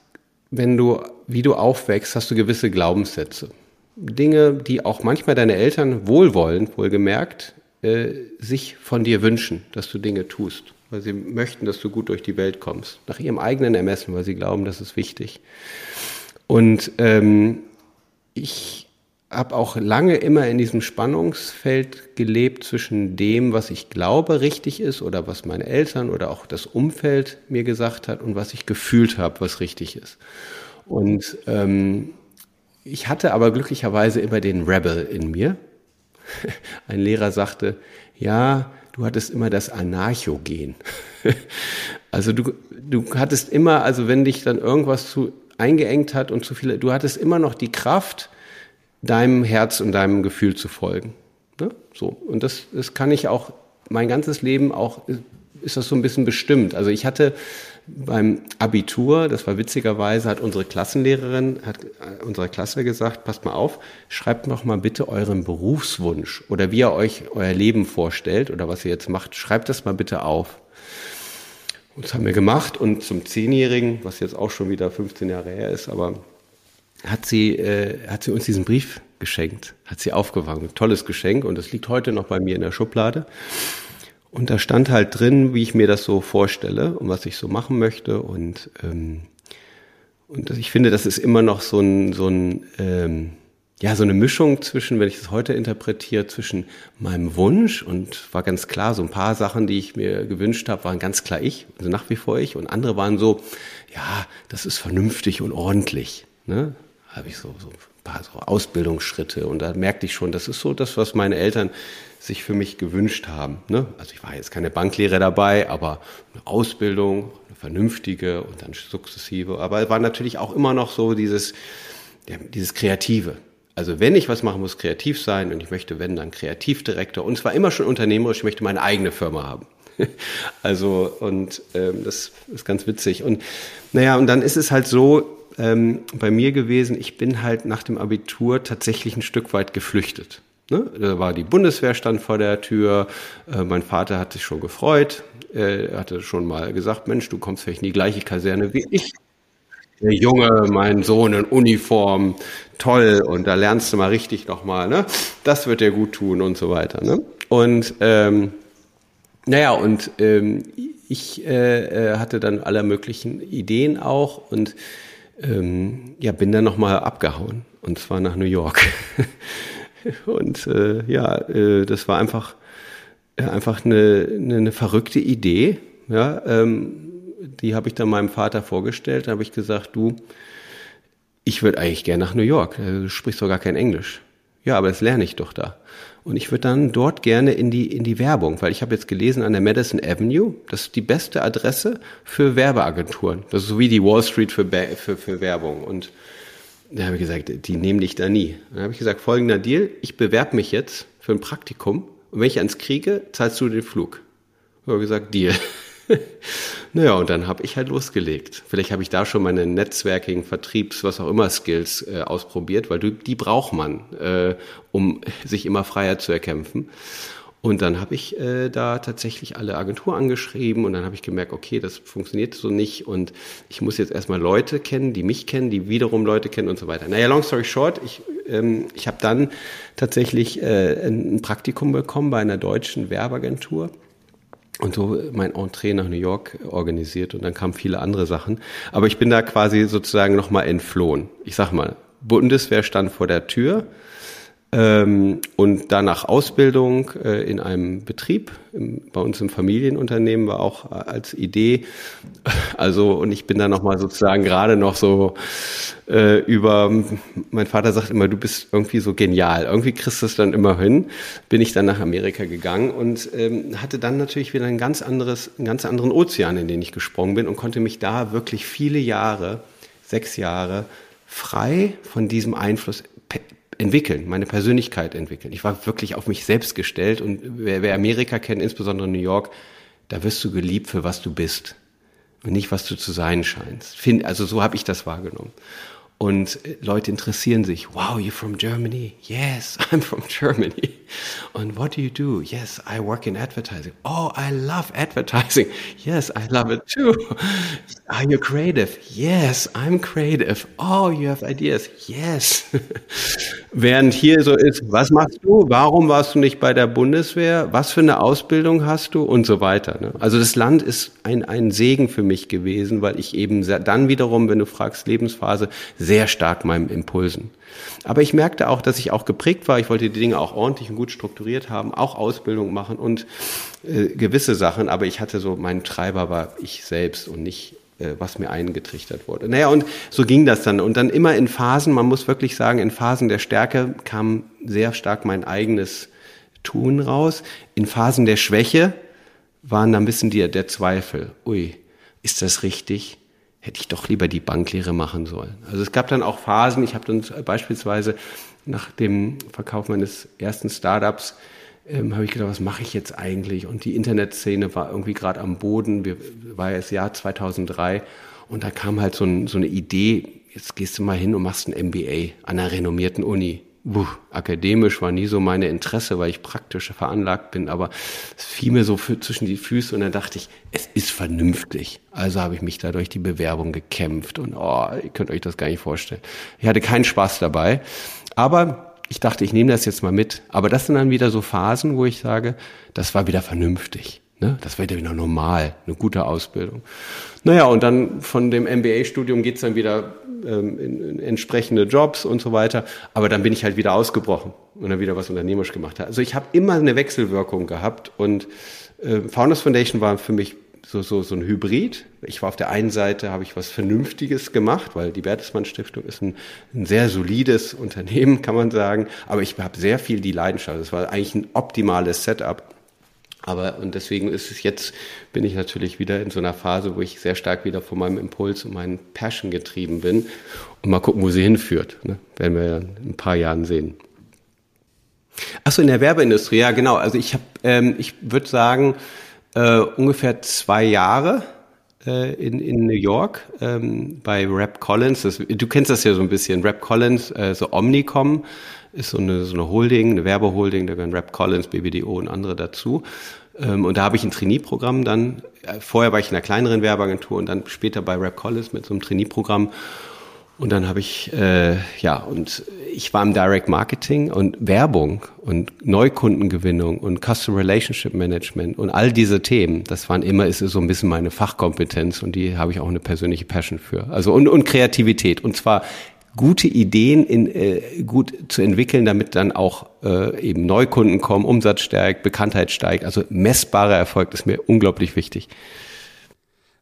wenn du, wie du aufwächst, hast du gewisse Glaubenssätze. Dinge, die auch manchmal deine Eltern wohlwollend, wohlgemerkt, äh, sich von dir wünschen, dass du Dinge tust, weil sie möchten, dass du gut durch die Welt kommst, nach ihrem eigenen Ermessen, weil sie glauben, das ist wichtig. Und ähm, ich habe auch lange immer in diesem Spannungsfeld gelebt zwischen dem, was ich glaube richtig ist oder was meine Eltern oder auch das Umfeld mir gesagt hat und was ich gefühlt habe, was richtig ist. Und ähm, ich hatte aber glücklicherweise immer den Rebel in mir. Ein Lehrer sagte, ja, du hattest immer das Anarcho-Gen. also du, du hattest immer, also wenn dich dann irgendwas zu eingeengt hat und zu viele, du hattest immer noch die Kraft, deinem Herz und deinem Gefühl zu folgen. Ne? So. Und das, das kann ich auch mein ganzes Leben auch, ist das so ein bisschen bestimmt. Also ich hatte beim Abitur, das war witzigerweise, hat unsere Klassenlehrerin, hat äh, unserer Klasse gesagt, passt mal auf, schreibt noch mal bitte euren Berufswunsch oder wie ihr euch euer Leben vorstellt oder was ihr jetzt macht, schreibt das mal bitte auf. Und das haben wir gemacht und zum Zehnjährigen, was jetzt auch schon wieder 15 Jahre her ist, aber hat sie, äh, hat sie uns diesen Brief geschenkt, hat sie aufgefangen. Tolles Geschenk und das liegt heute noch bei mir in der Schublade. Und da stand halt drin, wie ich mir das so vorstelle und was ich so machen möchte. Und, ähm, und ich finde, das ist immer noch so ein, so ein ähm, ja, so eine Mischung zwischen, wenn ich es heute interpretiere, zwischen meinem Wunsch und war ganz klar, so ein paar Sachen, die ich mir gewünscht habe, waren ganz klar ich, also nach wie vor ich. Und andere waren so, ja, das ist vernünftig und ordentlich. Ne? Habe ich so, so ein paar so Ausbildungsschritte und da merkte ich schon, das ist so das, was meine Eltern sich für mich gewünscht haben. Ne? Also ich war jetzt keine Banklehre dabei, aber eine Ausbildung, eine vernünftige und dann sukzessive. Aber es war natürlich auch immer noch so dieses, ja, dieses Kreative. Also wenn ich was machen muss, kreativ sein und ich möchte, wenn, dann Kreativdirektor. Und zwar immer schon unternehmerisch, ich möchte meine eigene Firma haben. also und ähm, das ist ganz witzig. Und naja, und dann ist es halt so ähm, bei mir gewesen, ich bin halt nach dem Abitur tatsächlich ein Stück weit geflüchtet. Ne? Da war die Bundeswehr stand vor der Tür. Äh, mein Vater hat sich schon gefreut. Er hatte schon mal gesagt, Mensch, du kommst vielleicht in die gleiche Kaserne wie ich. Der Junge, mein Sohn in Uniform, toll. Und da lernst du mal richtig nochmal, ne? Das wird dir gut tun und so weiter, ne? Und, ähm, naja, und ähm, ich äh, äh hatte dann aller möglichen Ideen auch und ähm, ja, bin dann nochmal abgehauen. Und zwar nach New York. Und äh, ja, äh, das war einfach, äh, einfach eine, eine, eine verrückte Idee. Ja, ähm, die habe ich dann meinem Vater vorgestellt. Da habe ich gesagt, du, ich würde eigentlich gerne nach New York. Äh, du sprichst doch gar kein Englisch. Ja, aber das lerne ich doch da. Und ich würde dann dort gerne in die, in die Werbung, weil ich habe jetzt gelesen an der Madison Avenue, das ist die beste Adresse für Werbeagenturen. Das ist so wie die Wall Street für, für, für Werbung. Und da habe ich gesagt, die nehmen dich da nie. Dann habe ich gesagt, folgender Deal, ich bewerbe mich jetzt für ein Praktikum und wenn ich eins kriege, zahlst du den Flug. Da habe ich gesagt, Deal. naja, und dann habe ich halt losgelegt. Vielleicht habe ich da schon meine Netzwerking, Vertriebs, was auch immer Skills äh, ausprobiert, weil du, die braucht man, äh, um sich immer freier zu erkämpfen. Und dann habe ich äh, da tatsächlich alle Agenturen angeschrieben und dann habe ich gemerkt, okay, das funktioniert so nicht und ich muss jetzt erstmal Leute kennen, die mich kennen, die wiederum Leute kennen und so weiter. Naja, long story short, ich, ähm, ich habe dann tatsächlich äh, ein Praktikum bekommen bei einer deutschen Werbeagentur und so mein Entree nach New York organisiert und dann kamen viele andere Sachen. Aber ich bin da quasi sozusagen nochmal entflohen. Ich sag mal, Bundeswehr stand vor der Tür ähm, und danach Ausbildung äh, in einem Betrieb, im, bei uns im Familienunternehmen war auch äh, als Idee. Also, und ich bin da nochmal sozusagen gerade noch so äh, über, mein Vater sagt immer, du bist irgendwie so genial. Irgendwie kriegst du es dann immer hin. Bin ich dann nach Amerika gegangen und ähm, hatte dann natürlich wieder ein ganz anderes, einen ganz anderen Ozean, in den ich gesprungen bin und konnte mich da wirklich viele Jahre, sechs Jahre, frei von diesem Einfluss entwickeln, meine Persönlichkeit entwickeln. Ich war wirklich auf mich selbst gestellt und wer, wer Amerika kennt, insbesondere New York, da wirst du geliebt für was du bist und nicht was du zu sein scheinst. also so habe ich das wahrgenommen. Und Leute interessieren sich. Wow, you're from Germany? Yes, I'm from Germany. And what do you do? Yes, I work in advertising. Oh, I love advertising. Yes, I love it too. Are you creative? Yes, I'm creative. Oh, you have ideas. Yes. Während hier so ist, was machst du? Warum warst du nicht bei der Bundeswehr? Was für eine Ausbildung hast du? Und so weiter. Ne? Also das Land ist ein, ein Segen für mich gewesen, weil ich eben dann wiederum, wenn du fragst, Lebensphase, sehr stark meinen Impulsen. Aber ich merkte auch, dass ich auch geprägt war. Ich wollte die Dinge auch ordentlich und gut strukturiert haben, auch Ausbildung machen und äh, gewisse Sachen. Aber ich hatte so, mein Treiber war ich selbst und nicht äh, was mir eingetrichtert wurde. Naja, und so ging das dann. Und dann immer in Phasen, man muss wirklich sagen, in Phasen der Stärke kam sehr stark mein eigenes Tun raus. In Phasen der Schwäche waren dann ein bisschen die, der Zweifel. Ui, ist das richtig? Hätte ich doch lieber die Banklehre machen sollen. Also es gab dann auch Phasen, ich habe dann beispielsweise nach dem Verkauf meines ersten Startups ähm, habe ich gedacht, was mache ich jetzt eigentlich? Und die Internetszene war irgendwie gerade am Boden. Wir, war ja das Jahr 2003 und da kam halt so, ein, so eine Idee, jetzt gehst du mal hin und machst ein MBA an einer renommierten Uni. Puh, akademisch war nie so meine Interesse, weil ich praktisch veranlagt bin, aber es fiel mir so für, zwischen die Füße und dann dachte ich, es ist vernünftig. Also habe ich mich da durch die Bewerbung gekämpft und oh, ihr könnt euch das gar nicht vorstellen. Ich hatte keinen Spaß dabei, aber ich dachte, ich nehme das jetzt mal mit. Aber das sind dann wieder so Phasen, wo ich sage, das war wieder vernünftig. Ne? Das war wieder normal, eine gute Ausbildung. Naja, und dann von dem MBA-Studium geht's dann wieder ähm, in, in entsprechende Jobs und so weiter. Aber dann bin ich halt wieder ausgebrochen und dann wieder was unternehmerisch gemacht. Also ich habe immer eine Wechselwirkung gehabt und äh, Founders Foundation war für mich so, so, so ein Hybrid. Ich war auf der einen Seite, habe ich was Vernünftiges gemacht, weil die Bertelsmann Stiftung ist ein, ein sehr solides Unternehmen, kann man sagen. Aber ich habe sehr viel die Leidenschaft. Es war eigentlich ein optimales Setup. Aber und deswegen ist es jetzt, bin ich natürlich wieder in so einer Phase, wo ich sehr stark wieder von meinem Impuls und meinen Passion getrieben bin. Und mal gucken, wo sie hinführt. Ne? Werden wir in ein paar Jahren sehen. Achso, in der Werbeindustrie, ja genau. Also ich habe, ähm, ich würde sagen, äh, ungefähr zwei Jahre äh, in, in New York ähm, bei Rap Collins. Das, du kennst das ja so ein bisschen. Rap Collins, äh, so Omnicom ist so eine, so eine Holding, eine Werbeholding, da gehören Rap Collins, BBDO und andere dazu. Ähm, und da habe ich ein Trainee-Programm dann. Äh, vorher war ich in einer kleineren Werbeagentur und dann später bei Rap Collins mit so einem Trainee-Programm. Und dann habe ich, äh, ja, und ich war im Direct Marketing und Werbung und Neukundengewinnung und Customer Relationship Management und all diese Themen, das waren immer, ist so ein bisschen meine Fachkompetenz und die habe ich auch eine persönliche Passion für. Also und, und Kreativität. Und zwar gute Ideen in, äh, gut zu entwickeln, damit dann auch äh, eben Neukunden kommen, Umsatz steigt, Bekanntheit steigt. Also messbarer Erfolg ist mir unglaublich wichtig.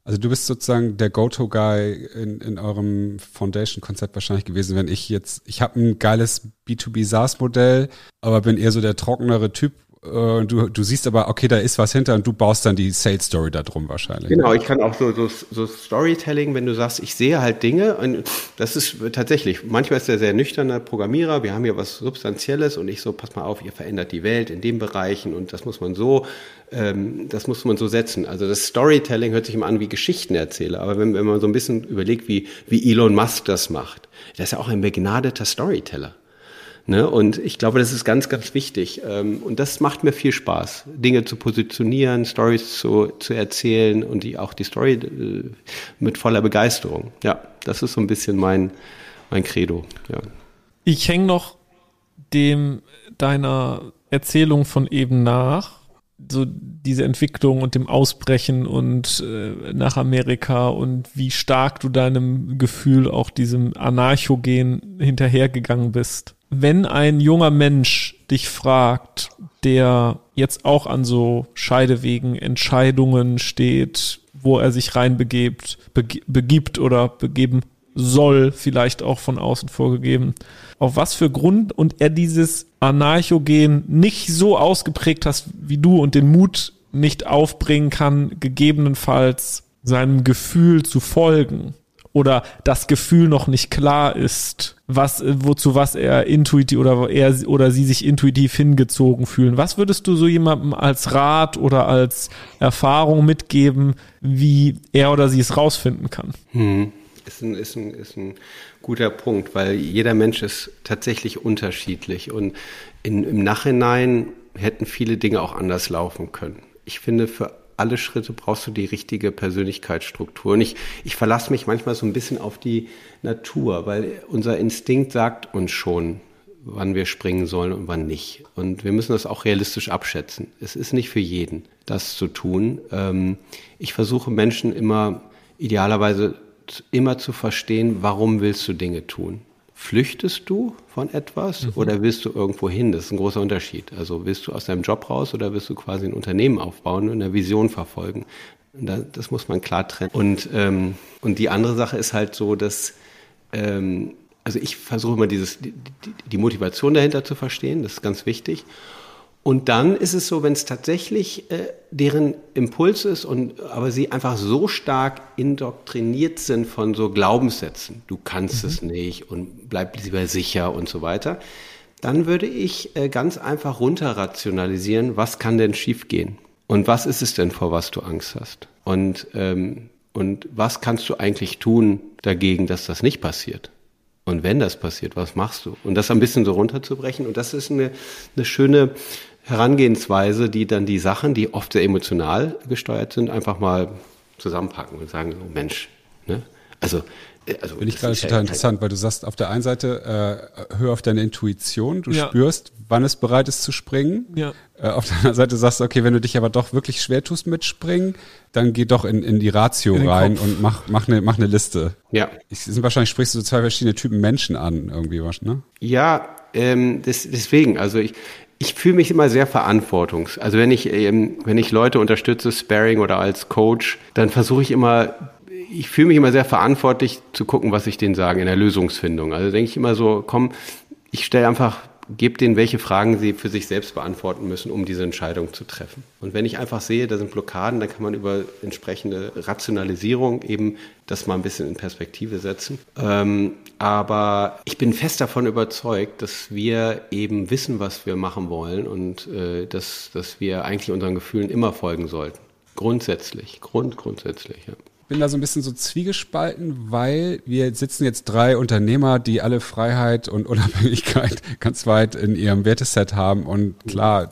Also du bist sozusagen der Go-To-Guy in, in eurem Foundation-Konzept wahrscheinlich gewesen, wenn ich jetzt, ich habe ein geiles B2B SaaS-Modell, aber bin eher so der trockenere Typ äh, du, du siehst aber, okay, da ist was hinter und du baust dann die Sales Story da drum wahrscheinlich. Genau, ich kann auch so, so, so Storytelling, wenn du sagst, ich sehe halt Dinge und das ist tatsächlich, manchmal ist er sehr nüchterner Programmierer, wir haben hier was Substanzielles und ich so, pass mal auf, ihr verändert die Welt in den Bereichen und das muss man so, ähm, das muss man so setzen. Also das Storytelling hört sich immer an wie Geschichten erzähle, aber wenn, wenn man so ein bisschen überlegt, wie, wie Elon Musk das macht, der ist ja auch ein begnadeter Storyteller. Ne? Und ich glaube, das ist ganz, ganz wichtig. Ähm, und das macht mir viel Spaß, Dinge zu positionieren, Stories zu, zu erzählen und die auch die Story äh, mit voller Begeisterung. Ja, das ist so ein bisschen mein, mein Credo. Ja. Ich hänge noch dem deiner Erzählung von eben nach so diese Entwicklung und dem Ausbrechen und äh, nach Amerika und wie stark du deinem Gefühl auch diesem Anarchogen hinterhergegangen bist wenn ein junger Mensch dich fragt, der jetzt auch an so Scheidewegen, Entscheidungen steht, wo er sich reinbegibt, begibt oder begeben soll, vielleicht auch von außen vorgegeben, auf was für Grund und er dieses Anarchogen nicht so ausgeprägt hast wie du und den Mut nicht aufbringen kann, gegebenenfalls seinem Gefühl zu folgen oder das Gefühl noch nicht klar ist, was, wozu was er intuitiv oder er oder sie sich intuitiv hingezogen fühlen. Was würdest du so jemandem als Rat oder als Erfahrung mitgeben, wie er oder sie es rausfinden kann? Hm. Ist ein, ist, ein, ist ein guter Punkt, weil jeder Mensch ist tatsächlich unterschiedlich und in, im Nachhinein hätten viele Dinge auch anders laufen können. Ich finde, für alle Schritte brauchst du die richtige Persönlichkeitsstruktur. Und ich, ich verlasse mich manchmal so ein bisschen auf die Natur, weil unser Instinkt sagt uns schon, wann wir springen sollen und wann nicht. Und wir müssen das auch realistisch abschätzen. Es ist nicht für jeden, das zu tun. Ähm, ich versuche Menschen immer idealerweise immer zu verstehen, warum willst du Dinge tun? Flüchtest du von etwas mhm. oder willst du irgendwo hin? Das ist ein großer Unterschied. Also willst du aus deinem Job raus oder willst du quasi ein Unternehmen aufbauen und eine Vision verfolgen? Das muss man klar trennen. Und, ähm, und die andere Sache ist halt so, dass, ähm, also ich versuche immer dieses, die, die Motivation dahinter zu verstehen, das ist ganz wichtig. Und dann ist es so, wenn es tatsächlich äh, deren Impuls ist und aber sie einfach so stark indoktriniert sind von so Glaubenssätzen, du kannst mhm. es nicht und bleib lieber sicher und so weiter, dann würde ich äh, ganz einfach runterrationalisieren, was kann denn schiefgehen? Und was ist es denn, vor was du Angst hast? Und, ähm, und was kannst du eigentlich tun dagegen, dass das nicht passiert? Und wenn das passiert, was machst du? Und das ein bisschen so runterzubrechen. Und das ist eine, eine schöne Herangehensweise, die dann die Sachen, die oft sehr emotional gesteuert sind, einfach mal zusammenpacken und sagen, oh Mensch, ne? Also also Finde ich gerade total interessant, weil du sagst, auf der einen Seite, äh, hör auf deine Intuition, du ja. spürst, wann es bereit ist zu springen. Ja. Äh, auf der anderen Seite sagst du, okay, wenn du dich aber doch wirklich schwer tust mit Springen, dann geh doch in, in die Ratio in rein Kopf. und mach, mach, eine, mach eine Liste. Ja. Ich, sind wahrscheinlich sprichst du so zwei verschiedene Typen Menschen an, irgendwie was, ne? Ja, ähm, das, deswegen, also ich, ich fühle mich immer sehr verantwortungs. Also wenn ich ähm, wenn ich Leute unterstütze, Sparring oder als Coach, dann versuche ich immer ich fühle mich immer sehr verantwortlich zu gucken, was ich denen sage in der Lösungsfindung. Also denke ich immer so, komm, ich stelle einfach, gebe denen, welche Fragen sie für sich selbst beantworten müssen, um diese Entscheidung zu treffen. Und wenn ich einfach sehe, da sind Blockaden, dann kann man über entsprechende Rationalisierung eben das mal ein bisschen in Perspektive setzen. Ähm, aber ich bin fest davon überzeugt, dass wir eben wissen, was wir machen wollen und äh, dass, dass wir eigentlich unseren Gefühlen immer folgen sollten. Grundsätzlich, grund, grundsätzlich, ja bin da so ein bisschen so zwiegespalten, weil wir sitzen jetzt drei Unternehmer, die alle Freiheit und Unabhängigkeit ganz weit in ihrem Werteset haben und klar,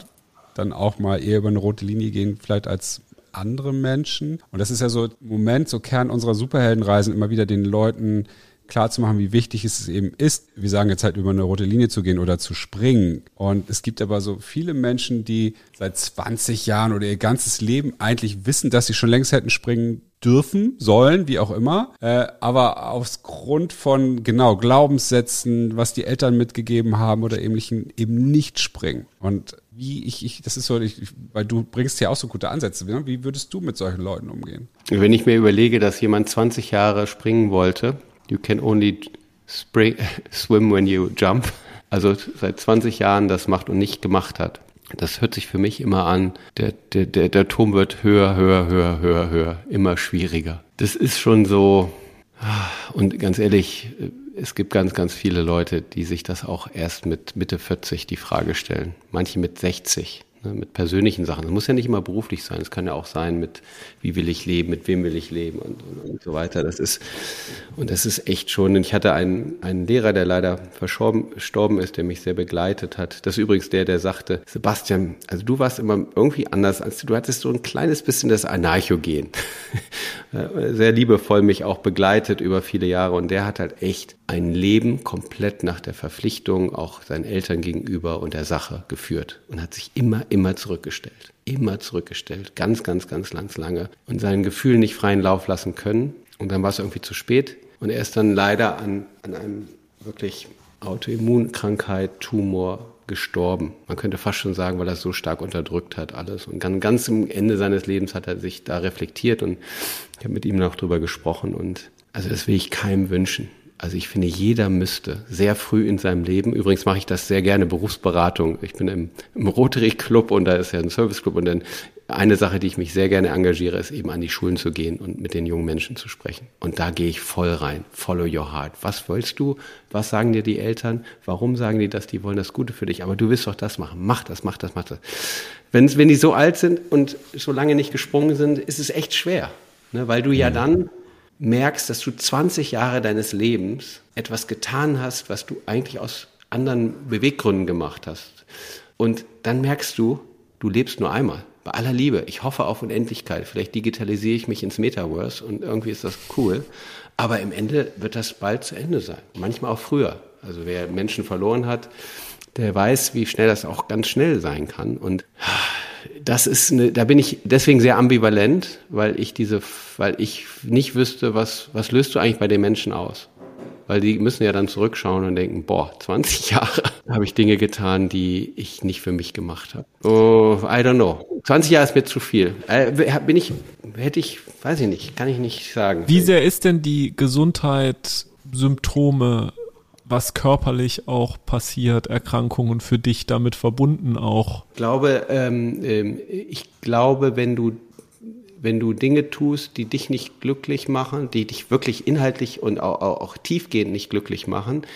dann auch mal eher über eine rote Linie gehen, vielleicht als andere Menschen. Und das ist ja so im Moment, so Kern unserer Superheldenreisen, immer wieder den Leuten klar zu machen, wie wichtig es eben ist. Wir sagen jetzt halt über eine rote Linie zu gehen oder zu springen. Und es gibt aber so viele Menschen, die seit 20 Jahren oder ihr ganzes Leben eigentlich wissen, dass sie schon längst hätten springen dürfen, sollen, wie auch immer, äh, aber aus Grund von genau Glaubenssätzen, was die Eltern mitgegeben haben oder ähnlichen, eben nicht springen. Und wie ich, ich das ist so, ich, weil du bringst ja auch so gute Ansätze. Ne? Wie würdest du mit solchen Leuten umgehen? Wenn ich mir überlege, dass jemand 20 Jahre springen wollte, you can only spring, swim when you jump, also seit 20 Jahren das macht und nicht gemacht hat das hört sich für mich immer an, der, der, der, der Turm wird höher, höher, höher, höher, höher, immer schwieriger. Das ist schon so, und ganz ehrlich, es gibt ganz, ganz viele Leute, die sich das auch erst mit Mitte 40 die Frage stellen. Manche mit 60 ne, mit persönlichen Sachen. Es muss ja nicht immer beruflich sein, es kann ja auch sein mit, wie will ich leben, mit wem will ich leben und, und, und so weiter. Das ist, und das ist echt schon, ich hatte einen, einen Lehrer, der leider verstorben ist, der mich sehr begleitet hat. Das ist übrigens der, der sagte, Sebastian, also du warst immer irgendwie anders als du, du hattest so ein kleines bisschen das Anarchogen. sehr liebevoll mich auch begleitet über viele Jahre und der hat halt echt ein Leben komplett nach der Verpflichtung auch seinen Eltern gegenüber und der Sache geführt und hat sich immer, immer zurückgestellt. Immer zurückgestellt. Ganz, ganz, ganz, ganz lange. Und seinen Gefühlen nicht freien Lauf lassen können. Und dann war es irgendwie zu spät. Und er ist dann leider an, an einem wirklich Autoimmunkrankheit, Tumor gestorben. Man könnte fast schon sagen, weil er so stark unterdrückt hat alles. Und ganz, ganz am Ende seines Lebens hat er sich da reflektiert und ich habe mit ihm noch drüber gesprochen. Und also das will ich keinem wünschen. Also ich finde, jeder müsste sehr früh in seinem Leben, übrigens mache ich das sehr gerne, Berufsberatung. Ich bin im, im Rotary Club und da ist ja ein Service Club und dann eine Sache, die ich mich sehr gerne engagiere, ist eben an die Schulen zu gehen und mit den jungen Menschen zu sprechen. Und da gehe ich voll rein. Follow your heart. Was willst du? Was sagen dir die Eltern? Warum sagen die das? Die wollen das Gute für dich. Aber du willst doch das machen. Mach das, mach das, mach das. Wenn, wenn die so alt sind und so lange nicht gesprungen sind, ist es echt schwer. Ne? Weil du ja mhm. dann merkst, dass du 20 Jahre deines Lebens etwas getan hast, was du eigentlich aus anderen Beweggründen gemacht hast. Und dann merkst du, du lebst nur einmal. Bei aller Liebe. Ich hoffe auf Unendlichkeit. Vielleicht digitalisiere ich mich ins Metaverse und irgendwie ist das cool. Aber im Ende wird das bald zu Ende sein. Manchmal auch früher. Also wer Menschen verloren hat, der weiß, wie schnell das auch ganz schnell sein kann. Und das ist eine, da bin ich deswegen sehr ambivalent, weil ich diese, weil ich nicht wüsste, was, was löst du eigentlich bei den Menschen aus? Weil die müssen ja dann zurückschauen und denken, boah, 20 Jahre habe ich Dinge getan, die ich nicht für mich gemacht habe. Oh, I don't know. 20 Jahre ist mir zu viel. Äh, bin ich, hätte ich, weiß ich nicht, kann ich nicht sagen. Wie sehr ist denn die Gesundheit Symptome was körperlich auch passiert, Erkrankungen für dich damit verbunden auch? Ich glaube, ähm, ähm, ich glaube, wenn du wenn du Dinge tust, die dich nicht glücklich machen, die dich wirklich inhaltlich und auch, auch, auch tiefgehend nicht glücklich machen,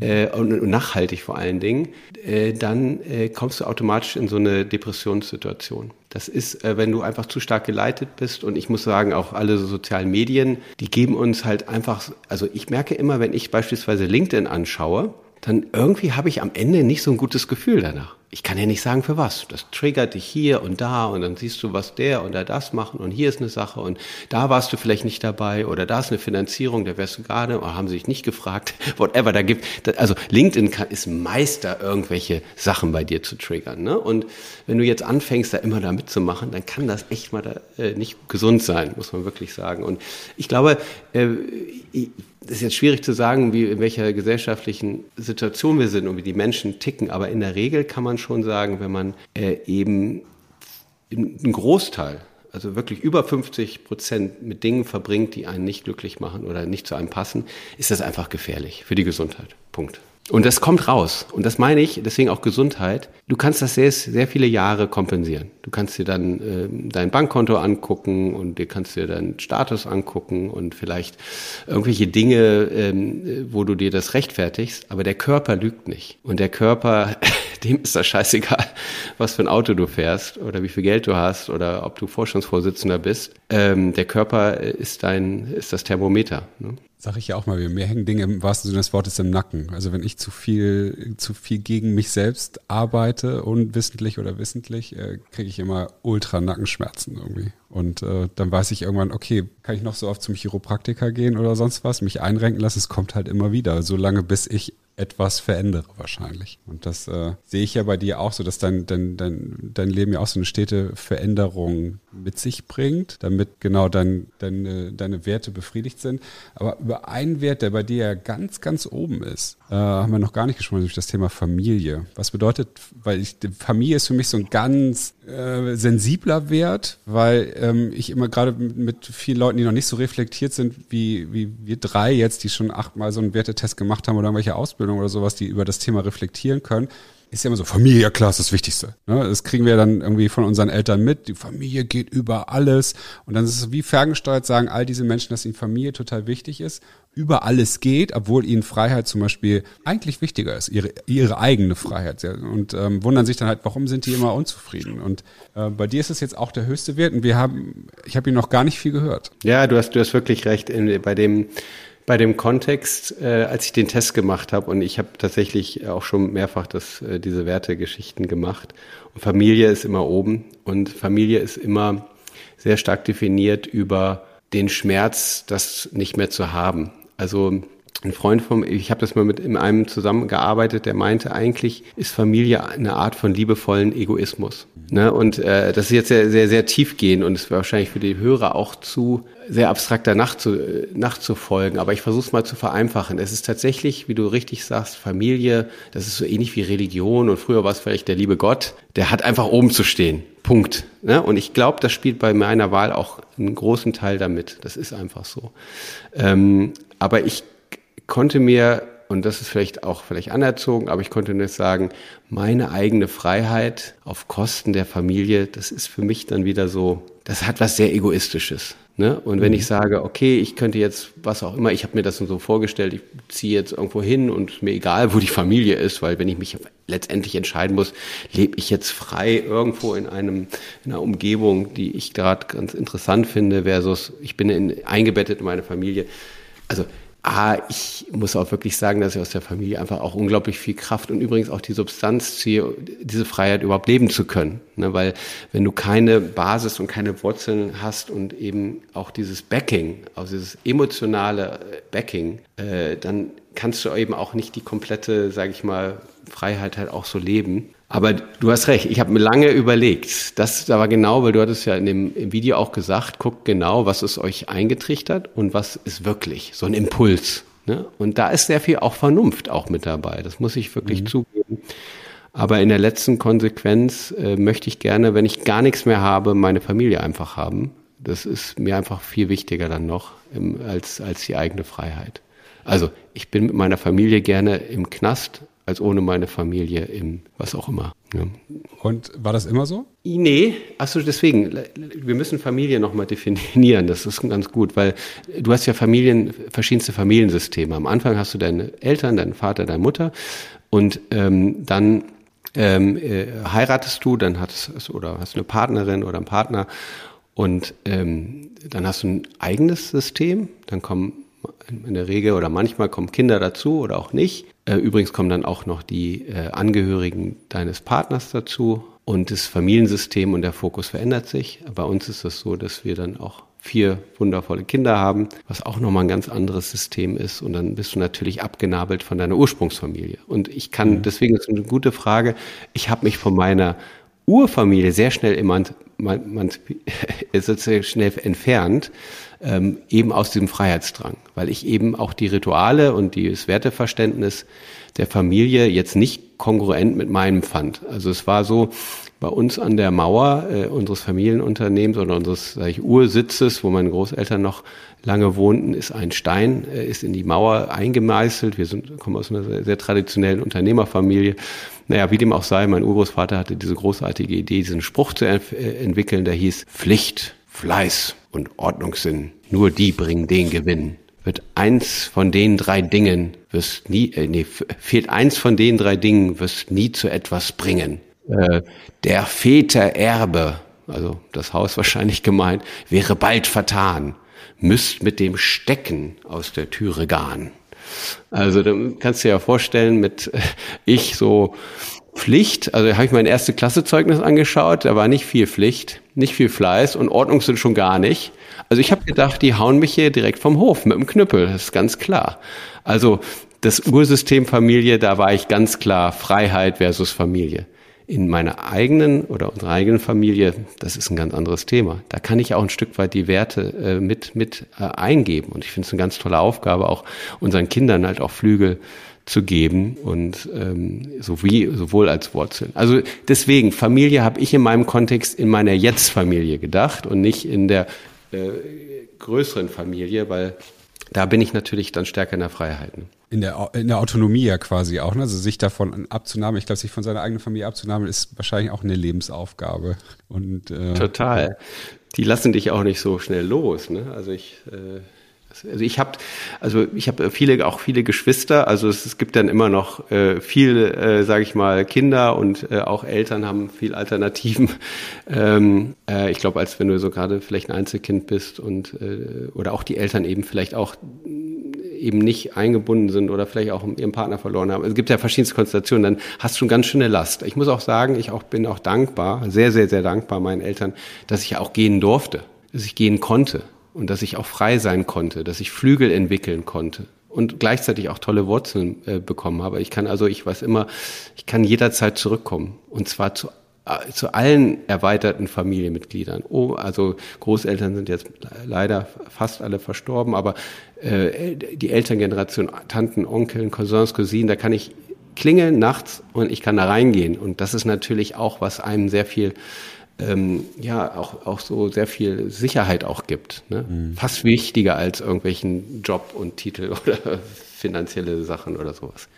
äh, und, und, nachhaltig vor allen Dingen, äh, dann äh, kommst du automatisch in so eine Depressionssituation. Das ist, äh, wenn du einfach zu stark geleitet bist und ich muss sagen, auch alle so sozialen Medien, die geben uns halt einfach, also ich merke immer, wenn ich beispielsweise LinkedIn anschaue, dann irgendwie habe ich am Ende nicht so ein gutes Gefühl danach ich kann ja nicht sagen für was. Das triggert dich hier und da und dann siehst du, was der oder das machen und hier ist eine Sache und da warst du vielleicht nicht dabei oder da ist eine Finanzierung, da wärst du gerade oder haben sie sich nicht gefragt, whatever, da gibt, also LinkedIn kann, ist Meister, irgendwelche Sachen bei dir zu triggern. Ne? Und wenn du jetzt anfängst, da immer da mitzumachen, dann kann das echt mal da, äh, nicht gesund sein, muss man wirklich sagen. Und ich glaube, äh, das ist jetzt schwierig zu sagen, wie in welcher gesellschaftlichen Situation wir sind und wie die Menschen ticken, aber in der Regel kann man schon sagen, wenn man äh, eben einen Großteil, also wirklich über 50 Prozent mit Dingen verbringt, die einen nicht glücklich machen oder nicht zu einem passen, ist das einfach gefährlich für die Gesundheit. Punkt. Und das kommt raus. Und das meine ich, deswegen auch Gesundheit. Du kannst das sehr, sehr viele Jahre kompensieren. Du kannst dir dann äh, dein Bankkonto angucken und dir kannst dir deinen Status angucken und vielleicht irgendwelche Dinge, ähm, wo du dir das rechtfertigst. Aber der Körper lügt nicht. Und der Körper, dem ist das scheißegal, was für ein Auto du fährst oder wie viel Geld du hast oder ob du Vorstandsvorsitzender bist. Ähm, der Körper ist dein, ist das Thermometer. Ne? Sag ich ja auch mal, mir hängen Dinge im wahrsten Sinne des Wortes im Nacken. Also wenn ich zu viel, zu viel gegen mich selbst arbeite, unwissentlich oder wissentlich, äh, kriege ich immer ultra Nackenschmerzen irgendwie. Und äh, dann weiß ich irgendwann, okay, kann ich noch so oft zum Chiropraktiker gehen oder sonst was, mich einrenken lassen, es kommt halt immer wieder, solange bis ich etwas verändere wahrscheinlich. Und das äh, sehe ich ja bei dir auch so, dass dein, dein, dein, dein Leben ja auch so eine stete Veränderung mit sich bringt, damit genau dein, deine, deine Werte befriedigt sind. Aber über einen Wert, der bei dir ja ganz, ganz oben ist, äh, haben wir noch gar nicht gesprochen, nämlich das Thema Familie. Was bedeutet, weil ich, Familie ist für mich so ein ganz äh, sensibler Wert, weil ähm, ich immer gerade mit vielen Leuten, die noch nicht so reflektiert sind, wie, wie wir drei jetzt, die schon achtmal so einen Wertetest gemacht haben oder irgendwelche Ausbildungen oder sowas, die über das Thema reflektieren können, ist ja immer so, Familie, ja klar, ist das Wichtigste. Ne? Das kriegen wir dann irgendwie von unseren Eltern mit. Die Familie geht über alles. Und dann ist es wie ferngesteuert, sagen all diese Menschen, dass ihnen Familie total wichtig ist, über alles geht, obwohl ihnen Freiheit zum Beispiel eigentlich wichtiger ist, ihre, ihre eigene Freiheit. Und ähm, wundern sich dann halt, warum sind die immer unzufrieden? Und äh, bei dir ist es jetzt auch der höchste Wert. Und wir haben, ich habe ihn noch gar nicht viel gehört. Ja, du hast, du hast wirklich recht. In, bei dem bei dem Kontext, äh, als ich den Test gemacht habe, und ich habe tatsächlich auch schon mehrfach das, äh, diese Wertegeschichten gemacht. Und Familie ist immer oben und Familie ist immer sehr stark definiert über den Schmerz, das nicht mehr zu haben. Also ein Freund von ich habe das mal mit in einem zusammengearbeitet, der meinte, eigentlich ist Familie eine Art von liebevollen Egoismus. Ne? Und äh, das ist jetzt sehr, sehr, sehr tief gehen und es wäre wahrscheinlich für die Hörer auch zu sehr abstrakter nachzu, nachzufolgen. Aber ich versuche es mal zu vereinfachen. Es ist tatsächlich, wie du richtig sagst, Familie, das ist so ähnlich wie Religion und früher war es vielleicht der liebe Gott, der hat einfach oben zu stehen. Punkt. Ne? Und ich glaube, das spielt bei meiner Wahl auch einen großen Teil damit. Das ist einfach so. Ähm, aber ich konnte mir, und das ist vielleicht auch vielleicht anerzogen, aber ich konnte nur sagen, meine eigene Freiheit auf Kosten der Familie, das ist für mich dann wieder so, das hat was sehr Egoistisches. Ne? Und wenn mhm. ich sage, okay, ich könnte jetzt, was auch immer, ich habe mir das so vorgestellt, ich ziehe jetzt irgendwo hin und mir egal, wo die Familie ist, weil wenn ich mich letztendlich entscheiden muss, lebe ich jetzt frei irgendwo in einem in einer Umgebung, die ich gerade ganz interessant finde, versus ich bin in, eingebettet in meine Familie. Also Ah, ich muss auch wirklich sagen, dass ich aus der Familie einfach auch unglaublich viel Kraft und übrigens auch die Substanz ziehe, diese Freiheit überhaupt leben zu können. Ne? Weil wenn du keine Basis und keine Wurzeln hast und eben auch dieses Backing, also dieses emotionale Backing, äh, dann kannst du eben auch nicht die komplette, sage ich mal, Freiheit halt auch so leben. Aber du hast recht, ich habe mir lange überlegt. Das war genau, weil du hattest ja in dem im Video auch gesagt, guckt genau, was ist euch eingetrichtert und was ist wirklich so ein Impuls. Ne? Und da ist sehr viel auch Vernunft auch mit dabei. Das muss ich wirklich mhm. zugeben. Aber in der letzten Konsequenz äh, möchte ich gerne, wenn ich gar nichts mehr habe, meine Familie einfach haben. Das ist mir einfach viel wichtiger dann noch im, als, als die eigene Freiheit. Also ich bin mit meiner Familie gerne im Knast, als ohne meine Familie im was auch immer. Ja. Und war das immer so? Nee, achso, deswegen, wir müssen Familie nochmal definieren, das ist ganz gut, weil du hast ja Familien, verschiedenste Familiensysteme. Am Anfang hast du deine Eltern, deinen Vater, deine Mutter und ähm, dann ähm, äh, heiratest du, dann hast oder hast du eine Partnerin oder einen Partner und ähm, dann hast du ein eigenes System, dann kommen in der Regel oder manchmal kommen Kinder dazu oder auch nicht. Äh, übrigens kommen dann auch noch die äh, Angehörigen deines Partners dazu und das Familiensystem und der Fokus verändert sich. Bei uns ist es so, dass wir dann auch vier wundervolle Kinder haben, was auch nochmal ein ganz anderes System ist. Und dann bist du natürlich abgenabelt von deiner Ursprungsfamilie. Und ich kann, mhm. deswegen ist es eine gute Frage, ich habe mich von meiner Urfamilie sehr schnell emanzipiert man, man sehr schnell entfernt, ähm, eben aus diesem Freiheitsdrang, weil ich eben auch die Rituale und das Werteverständnis der Familie jetzt nicht kongruent mit meinem fand. Also es war so, bei uns an der Mauer äh, unseres Familienunternehmens oder unseres sag ich, Ursitzes, wo meine Großeltern noch lange wohnten, ist ein Stein, äh, ist in die Mauer eingemeißelt. Wir sind, kommen aus einer sehr, sehr traditionellen Unternehmerfamilie. Naja, wie dem auch sei, mein Urgroßvater hatte diese großartige Idee, diesen Spruch zu äh, entwickeln, der hieß Pflicht, Fleiß und Ordnungssinn. Nur die bringen den Gewinn. Wird eins von den drei Dingen, wirst nie, äh, nee, fehlt eins von den drei Dingen, wirst nie zu etwas bringen. Äh, der Väter Erbe, also das Haus wahrscheinlich gemeint, wäre bald vertan, müsst mit dem Stecken aus der Türe gahn. Also da kannst du dir ja vorstellen, mit äh, ich so Pflicht, also habe ich mein erste Klassezeugnis angeschaut, da war nicht viel Pflicht, nicht viel Fleiß und Ordnung sind schon gar nicht. Also ich habe gedacht, die hauen mich hier direkt vom Hof mit dem Knüppel, das ist ganz klar. Also das Ursystem Familie, da war ich ganz klar Freiheit versus Familie in meiner eigenen oder unserer eigenen Familie, das ist ein ganz anderes Thema. Da kann ich auch ein Stück weit die Werte äh, mit, mit äh, eingeben. Und ich finde es eine ganz tolle Aufgabe, auch unseren Kindern halt auch Flügel zu geben und ähm, sowie, sowohl als Wurzeln. Also deswegen, Familie habe ich in meinem Kontext in meiner Jetzt-Familie gedacht und nicht in der äh, größeren Familie, weil da bin ich natürlich dann stärker in der Freiheit. Ne? in der, in der Autonomie ja quasi auch, ne? also sich davon abzunahmen, ich glaube, sich von seiner eigenen Familie abzunahmen, ist wahrscheinlich auch eine Lebensaufgabe. Und, äh, Total. Die lassen dich auch nicht so schnell los. Ne? Also ich, äh, also ich habe, also ich habe viele, auch viele Geschwister. Also es, es gibt dann immer noch äh, viel, äh, sage ich mal, Kinder und äh, auch Eltern haben viel Alternativen. Ähm, äh, ich glaube, als wenn du so gerade vielleicht ein Einzelkind bist und äh, oder auch die Eltern eben vielleicht auch eben nicht eingebunden sind oder vielleicht auch ihren Partner verloren haben. Es gibt ja verschiedenste Konstellationen, dann hast du schon ganz schöne Last. Ich muss auch sagen, ich auch bin auch dankbar, sehr, sehr, sehr dankbar meinen Eltern, dass ich auch gehen durfte, dass ich gehen konnte und dass ich auch frei sein konnte, dass ich Flügel entwickeln konnte und gleichzeitig auch tolle Wurzeln äh, bekommen habe. Ich kann also, ich weiß immer, ich kann jederzeit zurückkommen und zwar zu äh, zu allen erweiterten Familienmitgliedern. Oh, also Großeltern sind jetzt leider fast alle verstorben, aber äh, die Elterngeneration, Tanten, Onkeln, Cousins, Cousinen, da kann ich klingeln nachts und ich kann da reingehen. Und das ist natürlich auch, was einem sehr viel ähm, ja auch, auch so sehr viel Sicherheit auch gibt. Ne? Mhm. Fast wichtiger als irgendwelchen Job und Titel oder finanzielle Sachen oder sowas.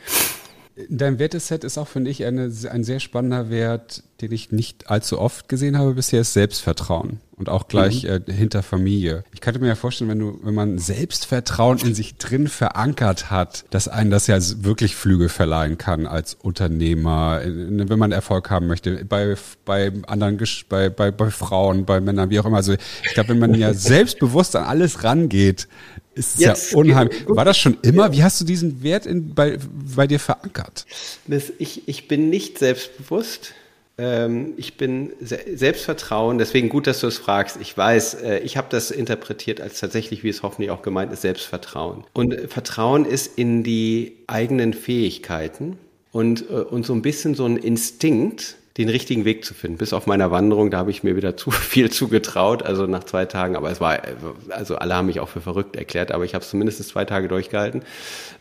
Dein Werteset ist auch, finde ich, eine, ein sehr spannender Wert, den ich nicht allzu oft gesehen habe bisher, ist Selbstvertrauen. Und auch gleich mhm. äh, hinter Familie. Ich könnte mir ja vorstellen, wenn du, wenn man Selbstvertrauen in sich drin verankert hat, dass einen das ja wirklich Flüge verleihen kann als Unternehmer, wenn man Erfolg haben möchte, bei, bei anderen, bei, bei, bei Frauen, bei Männern, wie auch immer. Also ich glaube, wenn man ja selbstbewusst an alles rangeht, ist Jetzt, ja unheimlich. War das schon immer? Wie hast du diesen Wert in, bei, bei dir verankert? Das, ich, ich bin nicht selbstbewusst. Ähm, ich bin se Selbstvertrauen, deswegen gut, dass du es fragst. Ich weiß, äh, ich habe das interpretiert als tatsächlich, wie es hoffentlich auch gemeint ist, Selbstvertrauen. Und Vertrauen ist in die eigenen Fähigkeiten und, äh, und so ein bisschen so ein Instinkt, den richtigen Weg zu finden. Bis auf meiner Wanderung, da habe ich mir wieder zu viel zugetraut, also nach zwei Tagen. Aber es war, also alle haben mich auch für verrückt erklärt, aber ich habe es zumindest zwei Tage durchgehalten.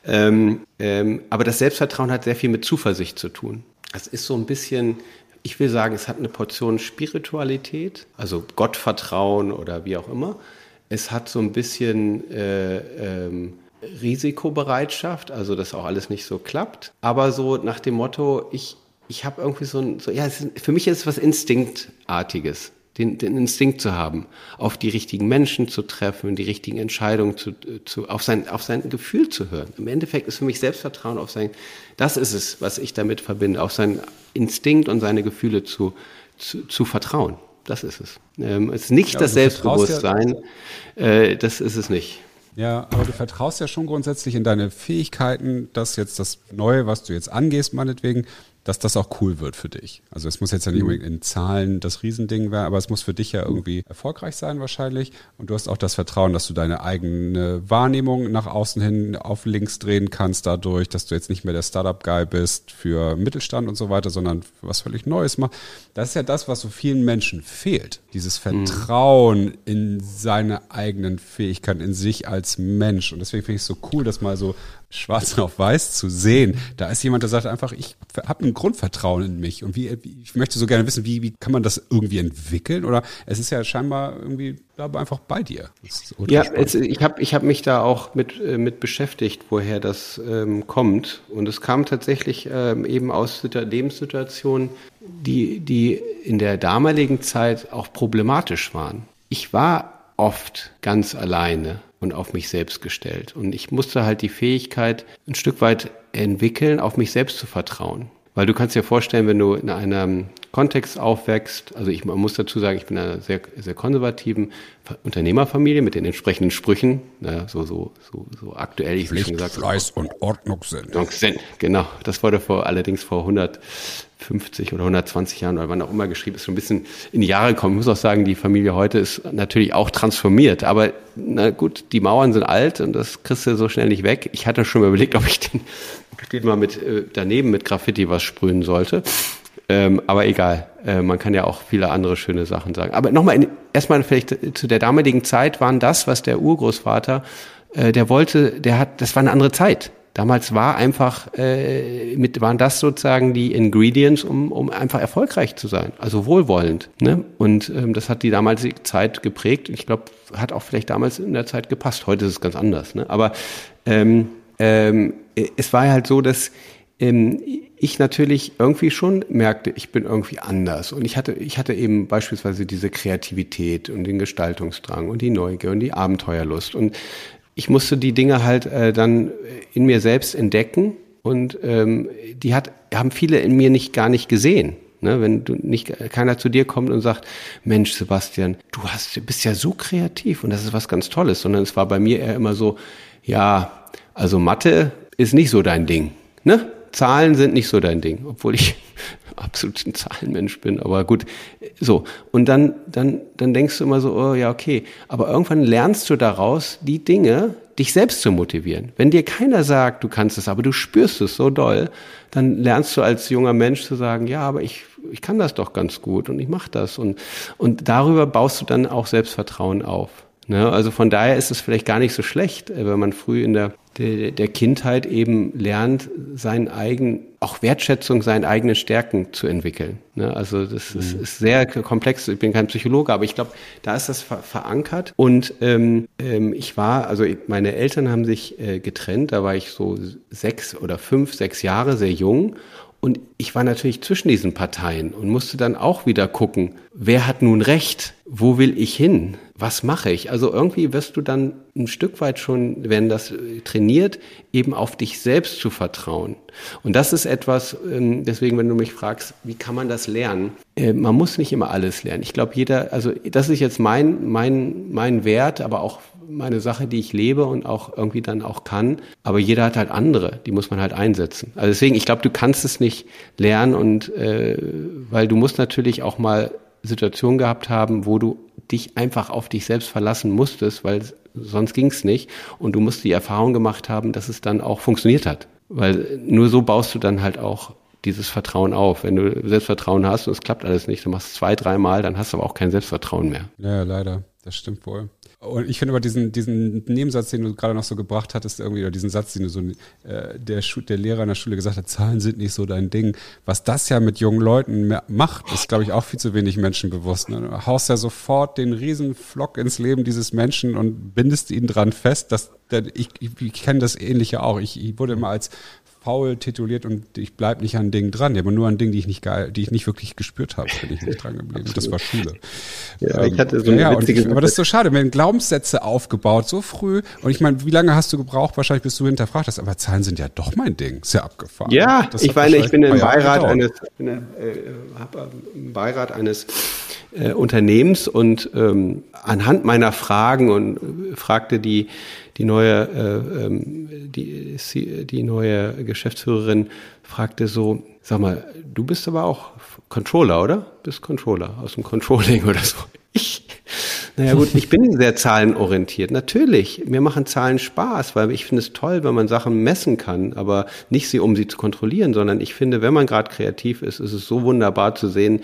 Ähm, ähm, aber das Selbstvertrauen hat sehr viel mit Zuversicht zu tun. Es ist so ein bisschen, ich will sagen, es hat eine Portion Spiritualität, also Gottvertrauen oder wie auch immer. Es hat so ein bisschen äh, ähm, Risikobereitschaft, also dass auch alles nicht so klappt. Aber so nach dem Motto, ich ich habe irgendwie so ein, so, ja, ist, für mich ist es was Instinktartiges, den, den Instinkt zu haben, auf die richtigen Menschen zu treffen, die richtigen Entscheidungen zu, zu auf sein, auf sein Gefühl zu hören. Im Endeffekt ist für mich Selbstvertrauen auf sein, das ist es, was ich damit verbinde, auf seinen Instinkt und seine Gefühle zu, zu, zu vertrauen. Das ist es. Ähm, es ist nicht ja, das Selbstbewusstsein, ja, äh, das ist es nicht. Ja, aber du vertraust ja schon grundsätzlich in deine Fähigkeiten, dass jetzt das Neue, was du jetzt angehst, meinetwegen, dass das auch cool wird für dich. Also es muss jetzt ja nicht mhm. unbedingt in Zahlen das Riesending werden, aber es muss für dich ja irgendwie erfolgreich sein wahrscheinlich. Und du hast auch das Vertrauen, dass du deine eigene Wahrnehmung nach außen hin auf links drehen kannst dadurch, dass du jetzt nicht mehr der Startup-Guy bist für Mittelstand und so weiter, sondern was völlig Neues machst. Das ist ja das, was so vielen Menschen fehlt. Dieses mhm. Vertrauen mhm. in seine eigenen Fähigkeiten, in sich als Mensch. Und deswegen finde ich es so cool, das mal so schwarz auf weiß zu sehen. Da ist jemand, der sagt einfach, ich habe ein Grundvertrauen in mich und wie, ich möchte so gerne wissen, wie, wie kann man das irgendwie entwickeln? Oder es ist ja scheinbar irgendwie glaube einfach bei dir. Ja, es, ich habe ich hab mich da auch mit, äh, mit beschäftigt, woher das ähm, kommt. Und es kam tatsächlich ähm, eben aus Lebenssituationen, die, die in der damaligen Zeit auch problematisch waren. Ich war oft ganz alleine und auf mich selbst gestellt. Und ich musste halt die Fähigkeit ein Stück weit entwickeln, auf mich selbst zu vertrauen. Weil du kannst dir vorstellen, wenn du in einem Kontext aufwächst, also ich man muss dazu sagen, ich bin in einer sehr, sehr konservativen Unternehmerfamilie mit den entsprechenden Sprüchen, naja, so, so, so, so aktuell, ich Pflicht, schon gesagt Fleiß und Ordnung sind. Ordnung sind, genau. Das wurde vor, allerdings vor 150 oder 120 Jahren oder wann auch immer geschrieben, ist schon ein bisschen in die Jahre gekommen. Ich muss auch sagen, die Familie heute ist natürlich auch transformiert, aber na gut, die Mauern sind alt und das kriegst du so schnell nicht weg. Ich hatte schon mal überlegt, ob ich den, ob ich den mal mit, äh, daneben mit Graffiti was sprühen sollte. Ähm, aber egal, äh, man kann ja auch viele andere schöne Sachen sagen. Aber nochmal, erstmal vielleicht zu der damaligen Zeit waren das, was der Urgroßvater, äh, der wollte, der hat, das war eine andere Zeit. Damals war einfach, äh, mit, waren das sozusagen die Ingredients, um, um einfach erfolgreich zu sein, also wohlwollend. Ne? Und ähm, das hat die damalige Zeit geprägt. Ich glaube, hat auch vielleicht damals in der Zeit gepasst. Heute ist es ganz anders. Ne? Aber ähm, ähm, es war halt so, dass ich natürlich irgendwie schon merkte, ich bin irgendwie anders. Und ich hatte, ich hatte eben beispielsweise diese Kreativität und den Gestaltungsdrang und die Neugier und die Abenteuerlust. Und ich musste die Dinge halt äh, dann in mir selbst entdecken. Und ähm, die hat, haben viele in mir nicht gar nicht gesehen. Ne, wenn du nicht keiner zu dir kommt und sagt, Mensch, Sebastian, du hast, bist ja so kreativ und das ist was ganz Tolles, sondern es war bei mir eher immer so, ja, also Mathe ist nicht so dein Ding, ne? Zahlen sind nicht so dein Ding, obwohl ich absolut ein Zahlenmensch bin, aber gut, so. Und dann, dann, dann denkst du immer so, oh ja, okay. Aber irgendwann lernst du daraus die Dinge, dich selbst zu motivieren. Wenn dir keiner sagt, du kannst es, aber du spürst es so doll, dann lernst du als junger Mensch zu sagen, ja, aber ich, ich kann das doch ganz gut und ich mache das. Und, und darüber baust du dann auch Selbstvertrauen auf. Ne? Also von daher ist es vielleicht gar nicht so schlecht, äh, wenn man früh in der, der, der Kindheit eben lernt, seinen eigenen, auch Wertschätzung seinen eigenen Stärken zu entwickeln. Ne? Also das mhm. ist, ist, sehr komplex. Ich bin kein Psychologe, aber ich glaube, da ist das ver verankert. Und ähm, ähm, ich war, also meine Eltern haben sich äh, getrennt, da war ich so sechs oder fünf, sechs Jahre, sehr jung. Und ich war natürlich zwischen diesen Parteien und musste dann auch wieder gucken, wer hat nun recht? Wo will ich hin? Was mache ich? Also irgendwie wirst du dann ein Stück weit schon, wenn das trainiert, eben auf dich selbst zu vertrauen. Und das ist etwas, ähm, deswegen, wenn du mich fragst, wie kann man das lernen? Äh, man muss nicht immer alles lernen. Ich glaube, jeder, also das ist jetzt mein, mein, mein Wert, aber auch meine Sache, die ich lebe und auch irgendwie dann auch kann. Aber jeder hat halt andere, die muss man halt einsetzen. Also deswegen, ich glaube, du kannst es nicht lernen und äh, weil du musst natürlich auch mal Situationen gehabt haben, wo du dich einfach auf dich selbst verlassen musstest, weil sonst ging es nicht. Und du musst die Erfahrung gemacht haben, dass es dann auch funktioniert hat. Weil nur so baust du dann halt auch dieses Vertrauen auf. Wenn du Selbstvertrauen hast und es klappt alles nicht, du machst es zwei, dreimal, dann hast du aber auch kein Selbstvertrauen mehr. Ja, leider. Das stimmt wohl. Und ich finde aber diesen, diesen Nebensatz, den du gerade noch so gebracht hattest, irgendwie, oder diesen Satz, den du so, äh, der, der Lehrer in der Schule gesagt hat, Zahlen sind nicht so dein Ding. Was das ja mit jungen Leuten macht, ist, glaube ich, auch viel zu wenig Menschen bewusst. Ne? Du haust ja sofort den riesen Flock ins Leben dieses Menschen und bindest ihn dran fest, dass, ich, ich, ich kenne das Ähnliche auch. Ich, ich wurde immer als faul tituliert und ich bleib nicht an Dingen dran. aber nur an Dingen, die ich nicht geil, die ich nicht wirklich gespürt habe, bin ich nicht dran geblieben. Das war Schule. Ja, ähm, ich hatte so ja, ich, aber das ist so schade. Wir haben Glaubenssätze aufgebaut, so früh. Und ich meine, wie lange hast du gebraucht, wahrscheinlich, bis du hinterfragt hast? Aber Zahlen sind ja doch mein Ding. Sehr abgefahren. Ja, das ich meine, ich bin im Beirat eines, bin, äh, im Beirat eines äh, Unternehmens und ähm, anhand meiner Fragen und äh, fragte die die neue, äh, ähm, die, die neue Geschäftsführerin fragte so, sag mal, du bist aber auch Controller, oder? Bist Controller aus dem Controlling oder so. Ich, naja gut, ich bin sehr zahlenorientiert. Natürlich, mir machen Zahlen Spaß, weil ich finde es toll, wenn man Sachen messen kann, aber nicht sie, um sie zu kontrollieren, sondern ich finde, wenn man gerade kreativ ist, ist es so wunderbar zu sehen,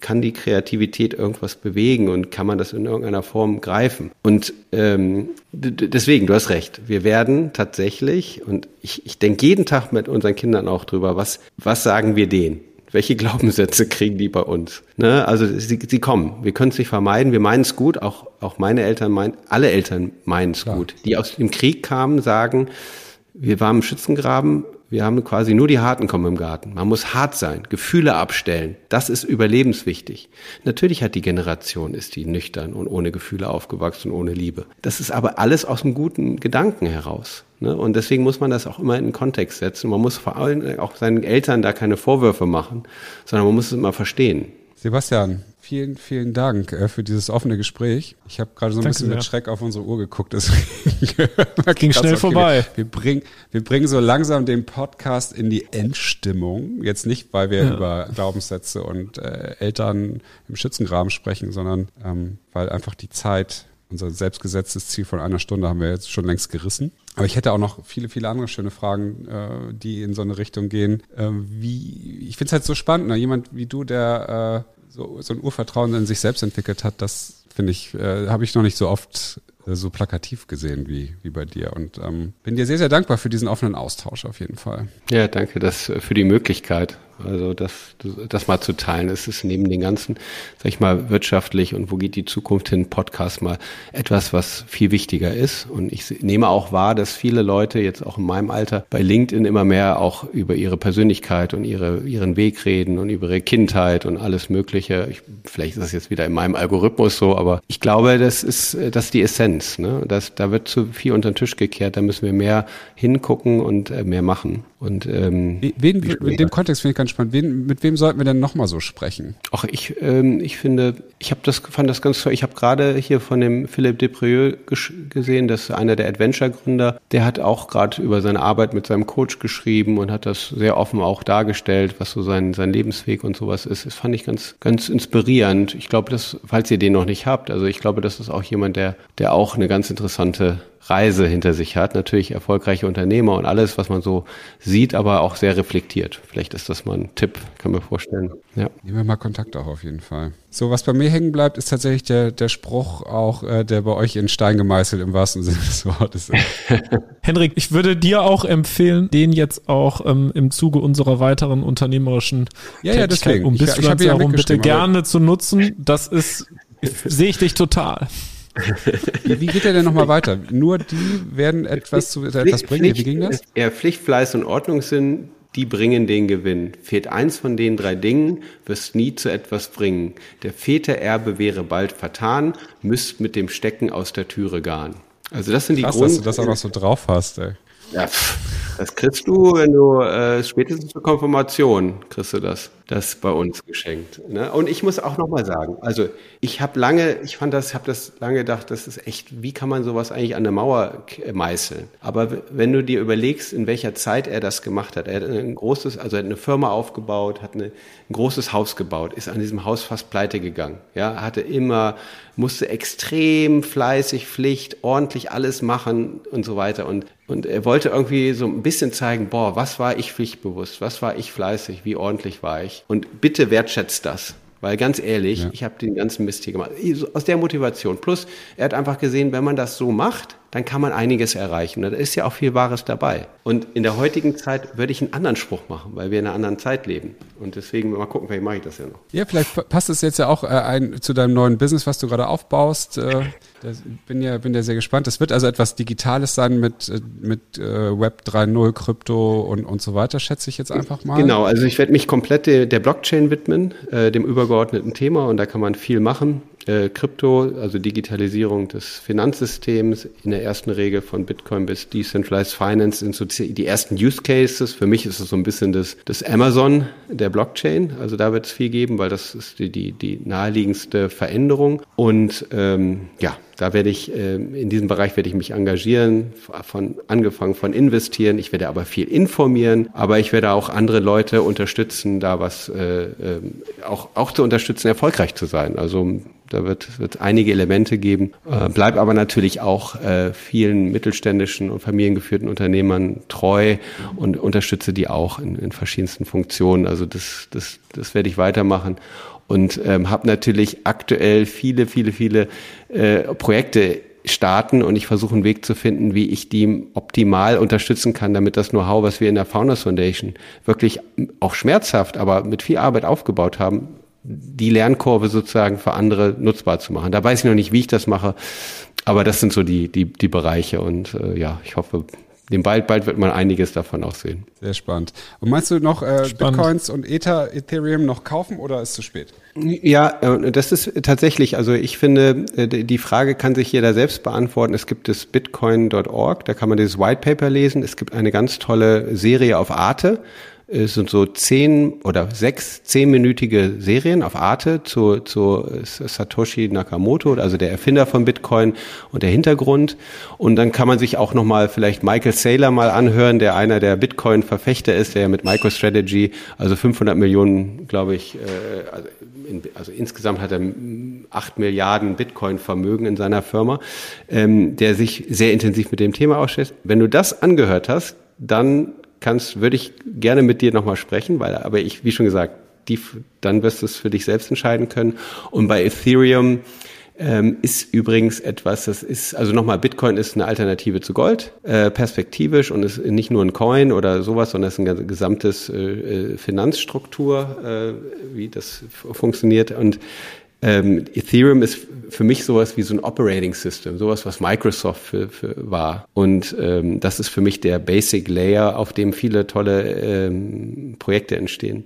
kann die Kreativität irgendwas bewegen und kann man das in irgendeiner Form greifen? Und ähm, deswegen, du hast recht, wir werden tatsächlich, und ich, ich denke jeden Tag mit unseren Kindern auch drüber, was, was sagen wir denen? Welche Glaubenssätze kriegen die bei uns? Ne? Also sie, sie kommen. Wir können es nicht vermeiden. Wir meinen es gut. Auch, auch meine Eltern meinen, alle Eltern meinen es gut. Die aus dem Krieg kamen, sagen, wir waren im Schützengraben, wir haben quasi nur die Harten kommen im Garten. Man muss hart sein, Gefühle abstellen. Das ist überlebenswichtig. Natürlich hat die Generation, ist die nüchtern und ohne Gefühle aufgewachsen und ohne Liebe. Das ist aber alles aus einem guten Gedanken heraus. Ne? Und deswegen muss man das auch immer in den Kontext setzen. Man muss vor allem auch seinen Eltern da keine Vorwürfe machen, sondern man muss es immer verstehen. Sebastian, vielen, vielen Dank äh, für dieses offene Gespräch. Ich habe gerade so ein Danke bisschen sehr. mit Schreck auf unsere Uhr geguckt. Das ging schnell okay. vorbei. Wir, wir, bringen, wir bringen so langsam den Podcast in die Endstimmung. Jetzt nicht, weil wir ja. über Glaubenssätze und äh, Eltern im Schützengraben sprechen, sondern ähm, weil einfach die Zeit, unser selbstgesetztes Ziel von einer Stunde haben wir jetzt schon längst gerissen. Aber ich hätte auch noch viele, viele andere schöne Fragen, äh, die in so eine Richtung gehen. Äh, wie, ich finde es halt so spannend, ne? jemand wie du, der äh, so, so ein Urvertrauen in sich selbst entwickelt hat, das finde ich, äh, habe ich noch nicht so oft äh, so plakativ gesehen wie, wie bei dir. Und ähm, bin dir sehr, sehr dankbar für diesen offenen Austausch auf jeden Fall. Ja, danke das für die Möglichkeit. Also das, das mal zu teilen, es ist neben den ganzen, sag ich mal, wirtschaftlich und wo geht die Zukunft hin, Podcast mal etwas, was viel wichtiger ist. Und ich nehme auch wahr, dass viele Leute jetzt auch in meinem Alter bei LinkedIn immer mehr auch über ihre Persönlichkeit und ihre, ihren Weg reden und über ihre Kindheit und alles Mögliche. Ich, vielleicht ist das jetzt wieder in meinem Algorithmus so, aber ich glaube, das ist, das ist die Essenz. Ne? Das, da wird zu viel unter den Tisch gekehrt, da müssen wir mehr hingucken und äh, mehr machen. Und ähm, wen, in dem Kontext finde ich ganz spannend. Wen, mit wem sollten wir denn nochmal so sprechen? Ach, ich, ähm, ich finde, ich habe das, fand das ganz toll. Ich habe gerade hier von dem Philippe Deprieux gesehen, das ist einer der Adventure-Gründer. Der hat auch gerade über seine Arbeit mit seinem Coach geschrieben und hat das sehr offen auch dargestellt, was so sein, sein Lebensweg und sowas ist. Das fand ich ganz, ganz inspirierend. Ich glaube, dass, falls ihr den noch nicht habt, also ich glaube, das ist auch jemand, der, der auch eine ganz interessante Reise hinter sich hat. Natürlich erfolgreiche Unternehmer und alles, was man so sieht, aber auch sehr reflektiert. Vielleicht ist das mal ein Tipp, kann mir vorstellen. Ja. Nehmen wir mal Kontakt auch auf jeden Fall. So, was bei mir hängen bleibt, ist tatsächlich der, der Spruch auch, äh, der bei euch in Stein gemeißelt im wahrsten Sinne des Wortes ist. Henrik, ich würde dir auch empfehlen, den jetzt auch ähm, im Zuge unserer weiteren unternehmerischen ja, ja, deswegen. um bis ich, ich herum bitte gerne zu nutzen. Das ist, sehe ich dich total. Wie, wie geht er denn nochmal weiter? Nur die werden etwas zu etwas bringen? Pflicht, wie ging das? Ja, Pflicht, Fleiß und Ordnungssinn, die bringen den Gewinn. Fehlt eins von den drei Dingen, wirst nie zu etwas bringen. Der Vätererbe wäre bald vertan, müsst mit dem Stecken aus der Türe garen. Also das sind Krass, die Grund. dass du das auch noch so drauf hast, ey. Ja, das kriegst du, wenn du äh, spätestens zur Konfirmation kriegst du das, das bei uns geschenkt. Ne? Und ich muss auch nochmal sagen, also ich habe lange, ich fand das, habe das lange gedacht, das ist echt, wie kann man sowas eigentlich an der Mauer meißeln? Aber wenn du dir überlegst, in welcher Zeit er das gemacht hat, er hat ein großes, also er hat eine Firma aufgebaut, hat eine, ein großes Haus gebaut, ist an diesem Haus fast pleite gegangen. Ja, hatte immer, musste extrem fleißig, Pflicht, ordentlich alles machen und so weiter. Und, und er wollte irgendwie so ein bisschen zeigen, boah, was war ich pflichtbewusst, was war ich fleißig, wie ordentlich war ich. Und bitte wertschätzt das. Weil ganz ehrlich, ja. ich habe den ganzen Mist hier gemacht. Aus der Motivation. Plus, er hat einfach gesehen, wenn man das so macht, dann kann man einiges erreichen. Da ist ja auch viel Wahres dabei. Und in der heutigen Zeit würde ich einen anderen Spruch machen, weil wir in einer anderen Zeit leben. Und deswegen mal gucken, vielleicht mache ich das ja noch. Ja, vielleicht passt es jetzt ja auch äh, ein, zu deinem neuen Business, was du gerade aufbaust. Äh, bin ja bin ja sehr gespannt. Es wird also etwas Digitales sein mit äh, mit äh, Web 3.0, Krypto und und so weiter. Schätze ich jetzt einfach mal. Genau, also ich werde mich komplett der, der Blockchain widmen, äh, dem übergeordneten Thema und da kann man viel machen äh, Krypto, also Digitalisierung des Finanzsystems, in der ersten Regel von Bitcoin bis Decentralized Finance sind so die ersten Use Cases. Für mich ist es so ein bisschen das, das Amazon der Blockchain. Also da wird es viel geben, weil das ist die, die, die naheliegendste Veränderung. Und ähm, ja, da werde ich, äh, in diesem Bereich werde ich mich engagieren, von angefangen von investieren. Ich werde aber viel informieren, aber ich werde auch andere Leute unterstützen, da was äh, äh, auch, auch zu unterstützen, erfolgreich zu sein. Also da wird, wird einige Elemente geben. Äh, bleib aber natürlich auch vielen mittelständischen und familiengeführten Unternehmern treu und unterstütze die auch in, in verschiedensten Funktionen. Also das, das, das werde ich weitermachen und ähm, habe natürlich aktuell viele, viele, viele äh, Projekte starten und ich versuche einen Weg zu finden, wie ich die optimal unterstützen kann, damit das Know-how, was wir in der Founders Foundation wirklich auch schmerzhaft, aber mit viel Arbeit aufgebaut haben, die Lernkurve sozusagen für andere nutzbar zu machen. Da weiß ich noch nicht, wie ich das mache, aber das sind so die, die, die Bereiche und äh, ja, ich hoffe, dem bald, bald wird man einiges davon auch sehen. Sehr spannend. Und meinst du noch äh, Bitcoins und Ether, Ethereum noch kaufen oder ist es zu spät? Ja, äh, das ist tatsächlich, also ich finde, äh, die Frage kann sich jeder selbst beantworten. Es gibt das bitcoin.org, da kann man dieses White Paper lesen. Es gibt eine ganz tolle Serie auf Arte es sind so zehn oder sechs zehnminütige Serien auf Arte zu, zu Satoshi Nakamoto, also der Erfinder von Bitcoin und der Hintergrund. Und dann kann man sich auch nochmal vielleicht Michael Saylor mal anhören, der einer der Bitcoin-Verfechter ist, der mit MicroStrategy, also 500 Millionen, glaube ich, äh, also, in, also insgesamt hat er acht Milliarden Bitcoin-Vermögen in seiner Firma, ähm, der sich sehr intensiv mit dem Thema ausstellt. Wenn du das angehört hast, dann kannst, würde ich gerne mit dir nochmal sprechen, weil, aber ich, wie schon gesagt, die, dann wirst du es für dich selbst entscheiden können. Und bei Ethereum ähm, ist übrigens etwas, das ist, also nochmal, Bitcoin ist eine Alternative zu Gold, äh, perspektivisch und ist nicht nur ein Coin oder sowas, sondern ist ein gesamtes äh, äh Finanzstruktur, äh, wie das funktioniert. Und ähm, Ethereum ist für mich sowas wie so ein Operating System, sowas, was Microsoft für, für war. Und ähm, das ist für mich der Basic Layer, auf dem viele tolle ähm, Projekte entstehen.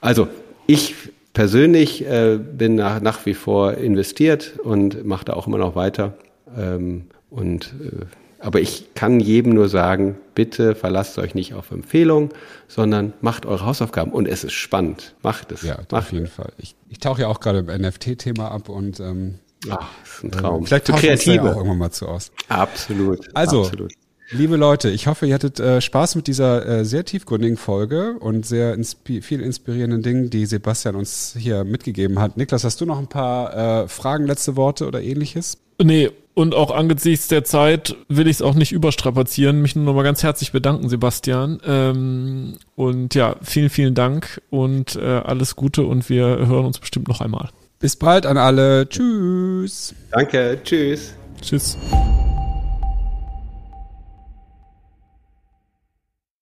Also ich persönlich äh, bin nach, nach wie vor investiert und mache da auch immer noch weiter. Ähm, und äh, aber ich kann jedem nur sagen, bitte verlasst euch nicht auf Empfehlungen, sondern macht eure Hausaufgaben. Und es ist spannend. Macht es. Ja, macht auf jeden es. Fall. Ich, ich tauche ja auch gerade im NFT-Thema ab und ähm, Ach, ist ein Traum. Vielleicht tauchen wir ja auch irgendwann mal zu aus. Absolut. Also, absolut. Liebe Leute, ich hoffe, ihr hattet äh, Spaß mit dieser äh, sehr tiefgründigen Folge und sehr inspi viel inspirierenden Dingen, die Sebastian uns hier mitgegeben hat. Niklas, hast du noch ein paar äh, Fragen, letzte Worte oder ähnliches? Nee, und auch angesichts der Zeit will ich es auch nicht überstrapazieren. Mich nur noch mal ganz herzlich bedanken, Sebastian. Ähm, und ja, vielen, vielen Dank und äh, alles Gute und wir hören uns bestimmt noch einmal. Bis bald an alle. Tschüss. Danke. Tschüss. Tschüss.